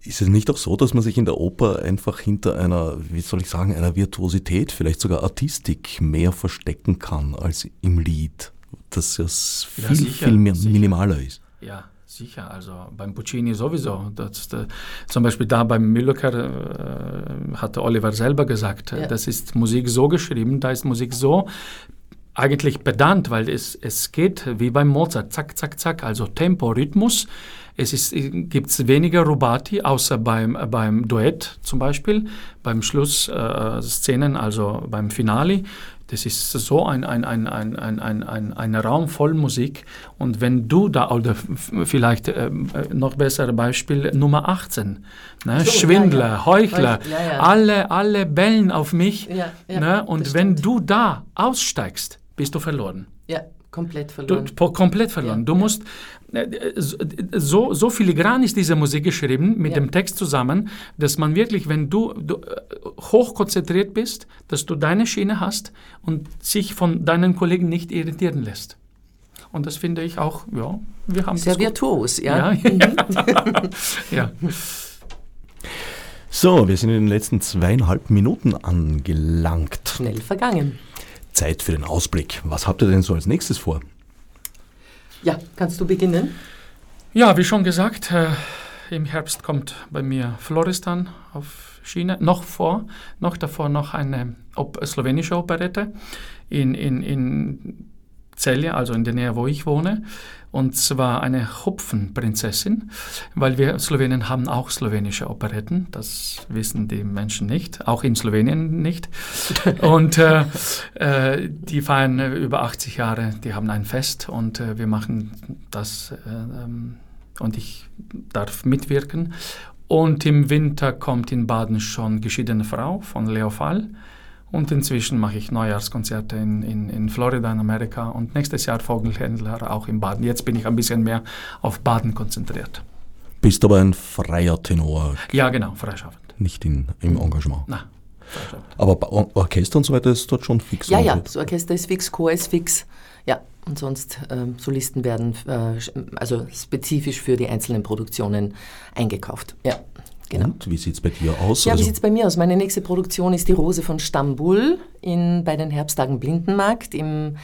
Ist es nicht auch so, dass man sich in der Oper einfach hinter einer, wie soll ich sagen, einer Virtuosität, vielleicht sogar Artistik mehr verstecken kann als im Lied? Dass es viel, ja, sicher, viel mehr minimaler ist. Ja, sicher. Also beim Puccini sowieso. Das, das, zum Beispiel da beim Mülleker äh, hatte Oliver selber gesagt, ja. das ist Musik so geschrieben, da ist Musik so eigentlich pedant, weil es, es geht wie beim Mozart, zack, zack, zack, also Tempo, Rhythmus. Es gibt weniger Rubati, außer beim, beim Duett zum Beispiel, beim Schlussszenen, äh, also beim Finale. Das ist so ein, ein, ein, ein, ein, ein, ein, ein Raum voll Musik. Und wenn du da, oder vielleicht äh, noch bessere Beispiel, Nummer 18, ne? So, Schwindler, ja, ja. Heuchler, ja, Alle, alle bellen auf mich. ne? Und wenn du da aussteigst, bist du verloren. Ja, komplett verloren. Du, komplett verloren. du musst, äh, so, so filigran ist diese Musik geschrieben mit ja. dem Text zusammen, dass man wirklich, wenn du, du äh, hochkonzentriert bist, dass du deine Schiene hast und sich von deinen Kollegen nicht irritieren lässt. Und das finde ich auch, ja, wir haben Sehr virtuos, ja. [laughs] Ja. ja. So, wir sind in den letzten zweieinhalb Minuten angelangt. Schnell vergangen. Zeit für den Ausblick. Was habt ihr denn so als nächstes vor? Ja, kannst du beginnen? Ja, wie schon gesagt, äh, im Herbst kommt bei mir Floristan auf Schiene. Noch vor, noch davor noch eine op slowenische Operette in, in, in Celje, also in der Nähe, wo ich wohne und zwar eine Hopfenprinzessin, weil wir Slowenien haben auch slowenische Operetten, das wissen die Menschen nicht, auch in Slowenien nicht. [laughs] Und äh, äh, die feiern über 80 Jahre, die haben ein Fest und äh, wir machen das äh, ähm, und ich darf mitwirken. Und im Winter kommt in Baden schon Geschiedene Frau von Leo Fall. Und inzwischen mache ich Neujahrskonzerte in, in, in Florida, in Amerika und nächstes Jahr Vogelhändler auch in Baden. Jetzt bin ich ein bisschen mehr auf Baden konzentriert. Bist aber ein freier Tenor. Ja, genau, freischaffend. Nicht in, im Engagement. Nein. Aber Orchester und so weiter ist dort schon fix? Ja, ja, das Orchester ist fix, Chor ist fix. Ja, und sonst äh, Solisten werden äh, also spezifisch für die einzelnen Produktionen eingekauft. Ja. Genau. Und wie sieht es bei dir aus? Ja, also wie sieht es bei mir aus? Meine nächste Produktion ist die Rose von Stambul in, bei den Herbsttagen Blindenmarkt im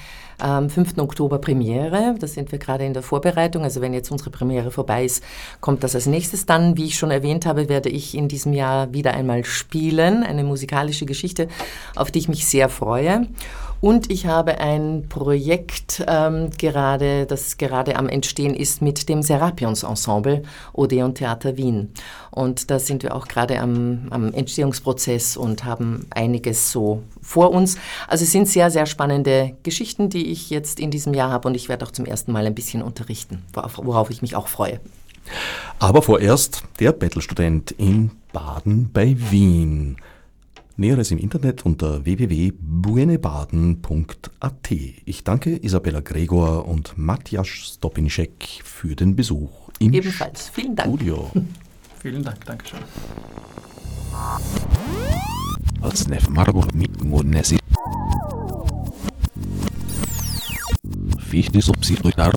ähm, 5. Oktober Premiere. Da sind wir gerade in der Vorbereitung. Also wenn jetzt unsere Premiere vorbei ist, kommt das als nächstes dann. Wie ich schon erwähnt habe, werde ich in diesem Jahr wieder einmal spielen. Eine musikalische Geschichte, auf die ich mich sehr freue. Und ich habe ein Projekt ähm, gerade, das gerade am Entstehen ist mit dem Serapions Ensemble Odeon Theater Wien. Und da sind wir auch gerade am, am Entstehungsprozess und haben einiges so vor uns. Also es sind sehr, sehr spannende Geschichten, die ich jetzt in diesem Jahr habe und ich werde auch zum ersten Mal ein bisschen unterrichten, worauf ich mich auch freue. Aber vorerst der Bettelstudent in Baden bei Wien. Näheres im Internet unter www.buenebaden.at. Ich danke Isabella Gregor und Matthias Stopinschek für den Besuch im Ebenfalls. Vielen Dank. Studio. [laughs] Vielen Dank, Dankeschön. Margot Mitmunesi. Fichtes Obsidruitar.